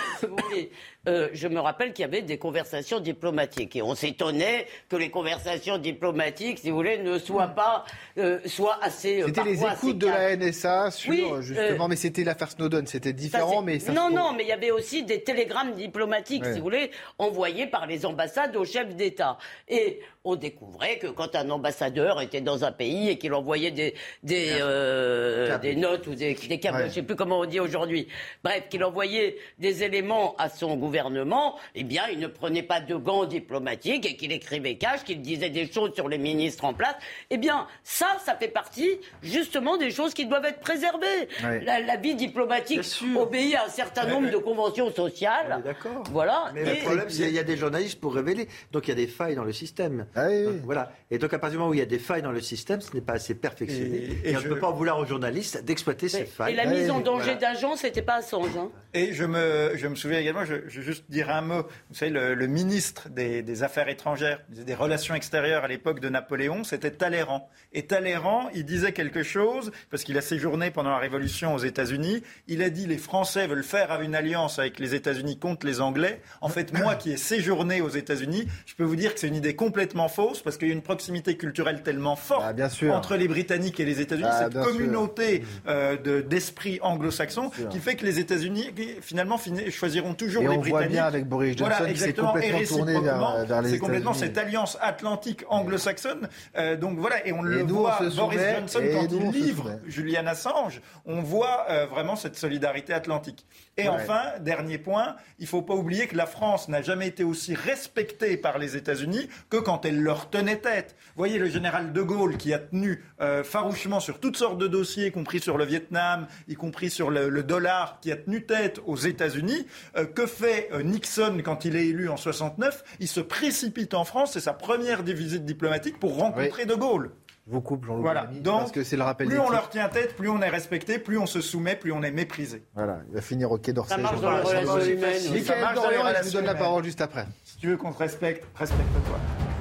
Speaker 3: euh, je me rappelle qu'il y avait des conversations diplomatiques et on s'étonnait que les conversations diplomatiques, si vous voulez, ne soient pas, euh, soient assez.
Speaker 1: Euh, c'était les écoutes de la NSA sur justement, mais c'était l'affaire Snowden, c'était différent, mais
Speaker 3: non, non, mais il y avait aussi des télégrammes diplomatiques, si vous voulez, envoyés par les ambassades aux chefs d'État et on découvrait que quand un ambassadeur était dans un pays et qu'il envoyait des, des, euh, des notes ou des, des câbles, je ne sais plus comment on dit aujourd'hui, bref, qu'il envoyait des éléments à son gouvernement, eh bien, il ne prenait pas de gants diplomatiques et qu'il écrivait cash, qu'il disait des choses sur les ministres en place. Eh bien, ça, ça fait partie justement des choses qui doivent être préservées. La, vie diplomatique obéit à un certain nombre de conventions sociales.
Speaker 5: D'accord.
Speaker 3: Voilà.
Speaker 5: Mais le problème, c'est qu'il y a des journalistes pour révéler. Donc il y a des failles dans le système.
Speaker 1: Ah
Speaker 5: voilà. Et donc, à partir du moment où il y a des failles dans le système, ce n'est pas assez perfectionné. Et, on ne peut pas vouloir aux journalistes d'exploiter ces failles.
Speaker 3: Et la mise en danger d'agents, ce n'était pas Assange. Hein.
Speaker 4: Et je me, je me souviens également, je, je, vais juste dire un mot. Vous savez, le, ministre des, Affaires étrangères, des Relations extérieures à l'époque de Napoléon, c'était Talleyrand. Et Talleyrand, il disait quelque chose, parce qu'il a séjourné pendant la Révolution aux États-Unis. Il a dit les Français veulent faire une alliance avec les États-Unis contre les Anglais. En fait, moi qui ai séjourné aux États-Unis, je peux vous dire que c'est une idée complètement fausse parce qu'il y a une proximité culturelle tellement forte
Speaker 1: ah,
Speaker 4: entre les Britanniques et les États-Unis, ah, cette communauté euh, d'esprit anglo-saxon qui fait que les États-Unis finalement choisiront toujours
Speaker 1: et
Speaker 4: les
Speaker 1: on
Speaker 4: Britanniques. Voit
Speaker 1: bien avec Boris Johnson voilà, exactement, complètement tourné vers, vers les
Speaker 4: C'est complètement cette alliance atlantique anglo-saxonne. Euh, donc voilà, et on le voit, Boris Johnson, quand il livre Julian Assange, on voit euh, vraiment cette solidarité atlantique. Et enfin, dernier point, il ne faut pas oublier que la France n'a jamais été aussi respectée par les États-Unis que quand elle leur tenait tête. Vous voyez le général de Gaulle qui a tenu euh, farouchement sur toutes sortes de dossiers, y compris sur le Vietnam, y compris sur le, dollar, qui a tenu tête aux États-Unis. Euh, que fait euh, Nixon quand il est élu en 69 Il se précipite en France, c'est sa première visite diplomatique pour rencontrer de Gaulle
Speaker 1: vous coupe Jean-Luc
Speaker 4: voilà. Donc,
Speaker 1: parce que c'est le rappel
Speaker 4: plus on leur tient tête, plus on est respecté, plus on se soumet, plus on est méprisé.
Speaker 1: Voilà, il va finir au Quai d'Orsay.
Speaker 3: Ça marche dans les relations humaines.
Speaker 1: Michael Dorian, je vous donne la parole juste après.
Speaker 4: Si tu veux qu'on te respecte, respecte-toi.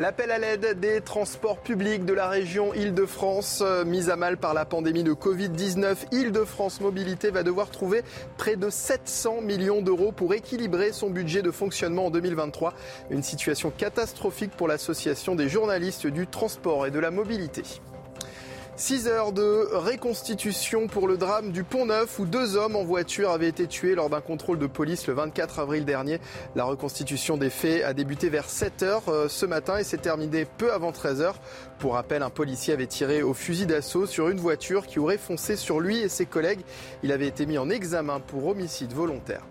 Speaker 2: L'appel à l'aide des transports publics de la région Île-de-France, euh, mise à mal par la pandémie de Covid-19, Île-de-France Mobilité va devoir trouver près de 700 millions d'euros pour équilibrer son budget de fonctionnement en 2023. Une situation catastrophique pour l'association des journalistes du transport et de la mobilité. 6 heures de réconstitution pour le drame du Pont Neuf où deux hommes en voiture avaient été tués lors d'un contrôle de police le 24 avril dernier. La reconstitution des faits a débuté vers 7 heures euh, ce matin et s'est terminée peu avant 13 heures. Pour rappel, un policier avait tiré au fusil d'assaut sur une voiture qui aurait foncé sur lui et ses collègues. Il avait été mis en examen pour homicide volontaire.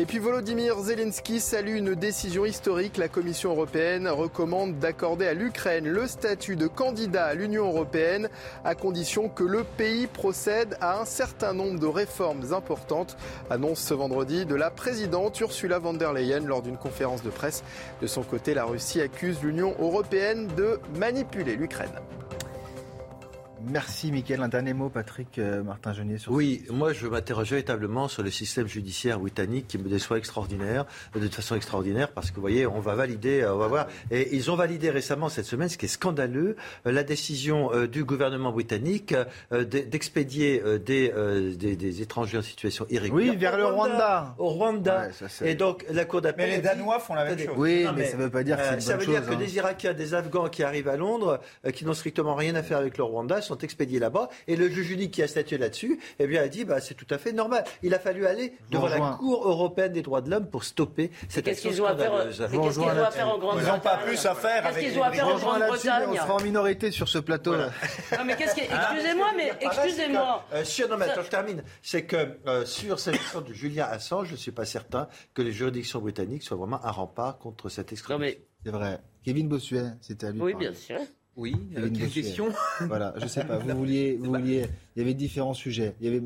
Speaker 2: Et puis Volodymyr Zelensky salue une décision historique. La Commission européenne recommande d'accorder à l'Ukraine le statut de candidat à l'Union européenne à condition que le pays procède à un certain nombre de réformes importantes. Annonce ce vendredi de la présidente Ursula von der Leyen lors d'une conférence de presse. De son côté, la Russie accuse l'Union européenne de manipuler l'Ukraine.
Speaker 1: Merci, Mickaël. Un dernier mot, Patrick euh, Martin-Genier.
Speaker 5: Sur oui, moi, je m'interroge véritablement sur le système judiciaire britannique qui me déçoit extraordinaire, de façon extraordinaire, parce que vous voyez, on va valider, euh, on va voir. Et ils ont validé récemment cette semaine, ce qui est scandaleux, euh, la décision du gouvernement britannique d'expédier des, des, étrangers en situation irrégulière.
Speaker 1: Oui, vers le Rwanda.
Speaker 5: Au Rwanda. et donc, la Cour d'appel.
Speaker 4: Mais les Danois font la même chose.
Speaker 1: Oui, mais, ça ne veut pas dire que c'est une
Speaker 5: Ça
Speaker 1: veut
Speaker 5: dire que
Speaker 1: hein.
Speaker 5: des Irakiens, des Afghans qui arrivent à Londres, qui n'ont strictement rien à faire avec le Rwanda, sont expédiés là-bas. Et le juge unique qui a statué là-dessus, eh bien, a dit, bah, c'est tout à fait normal. Il a fallu aller devant la Cour européenne des droits de l'homme pour stopper cette.
Speaker 3: Qu'est-ce qu'ils doivent faire en Grande-Bretagne
Speaker 4: Ils n'ont pas plus à faire
Speaker 3: avec en Grande-Bretagne
Speaker 1: On sera en minorité sur ce plateau. là
Speaker 3: Non, mais qu'est-ce que... Excusez-moi, mais excusez-moi.
Speaker 5: Euh, non, mais attends, je termine. C'est que euh, sur cette histoire de Julien Assange, je ne suis pas certain que les juridictions britanniques soient vraiment un rempart contre cette extrémisme.
Speaker 1: C'est vrai. Kevin Bossuet, c'était à lui.
Speaker 3: Oui, bien sûr.
Speaker 6: Oui, il une question.
Speaker 1: Voilà, je sais pas. Vous vouliez, vous vouliez. Il y avait différents sujets. Il y avait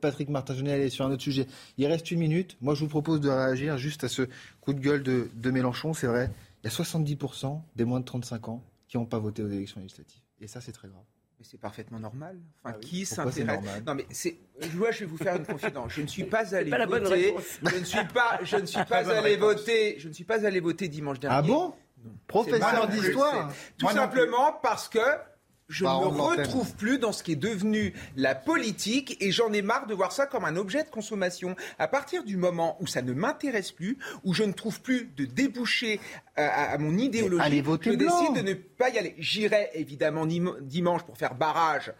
Speaker 1: Patrick Martin allait sur un autre sujet. Il reste une minute. Moi, je vous propose de réagir juste à ce coup de gueule de, de Mélenchon. C'est vrai. Il y a 70% des moins de 35 ans qui n'ont pas voté aux élections législatives. Et ça, c'est très grave.
Speaker 6: Mais c'est parfaitement normal. Enfin, ah qui s'intéresse Non, mais c'est. Moi, je vais vous faire une confidence. Je ne suis pas allé voter. Je ne suis pas. Je ne suis pas allé voter. Je ne suis pas allé voter dimanche dernier.
Speaker 1: Ah bon? Professeur d'histoire.
Speaker 6: Tout simplement parce que je bah, ne me retrouve plus dans ce qui est devenu la politique et j'en ai marre de voir ça comme un objet de consommation. À partir du moment où ça ne m'intéresse plus, où je ne trouve plus de débouché à, mon idéologie, je décide de ne pas y aller. J'irai évidemment dimanche pour faire barrage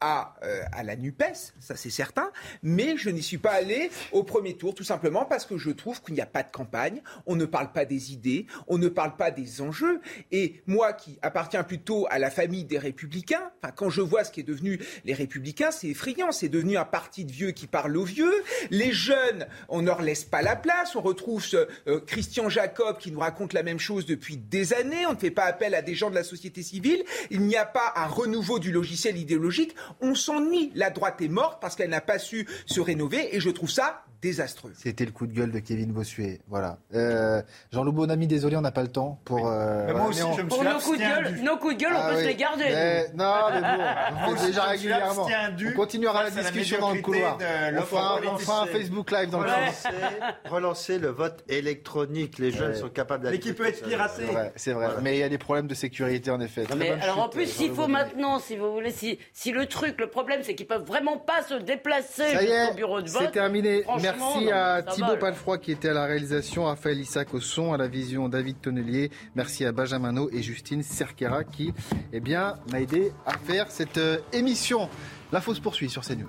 Speaker 6: à, euh, à la NUPES, ça c'est certain, mais je n'y suis pas allé au premier tour, tout simplement parce que je trouve qu'il n'y a pas de campagne, on ne parle pas des idées, on ne parle pas des enjeux, et moi qui appartiens plutôt à la famille des républicains, quand je vois ce qui est devenu les républicains, c'est effrayant, c'est devenu un parti de vieux qui parle aux vieux, les jeunes, on ne leur laisse pas la place, on retrouve ce, euh, Christian Jacob qui nous raconte la même chose depuis des années, on ne fait pas appel à des gens de la société civile, il n'y a pas un renouveau du logiciel idéologique, on s'ennuie. La droite est morte parce qu'elle n'a pas su se rénover et je trouve ça désastreux.
Speaker 1: C'était le coup de gueule de Kevin Bossuet. Voilà. Euh, Jean-Loup Bonamy, désolé, on n'a pas le temps pour.
Speaker 4: Euh, moi aussi, je me
Speaker 3: pour nos coups, de gueule, nos coups de gueule, on ah peut se les garder.
Speaker 1: non, mais bon, on fait déjà régulièrement. On continuera la discussion dans le couloir. On fera, un Facebook Live dans le couloir.
Speaker 5: Relancer le vote électronique. Les jeunes sont capables d'aller.
Speaker 4: Mais qui peut être piraté.
Speaker 1: C'est vrai. Mais il y a des problèmes de sécurité, en effet.
Speaker 3: Mais alors en plus, s'il faut maintenant, si vous voulez, si le truc, le problème, c'est qu'ils peuvent vraiment pas se déplacer au bureau de vote.
Speaker 1: C'est terminé. Merci à Thibaut Palfroy qui était à la réalisation, Raphaël Issac au son, à la vision David Tonnelier. Merci à Benjamin No et Justine Cerquera qui eh bien, m'a aidé à faire cette euh, émission. La fausse poursuit sur CNews.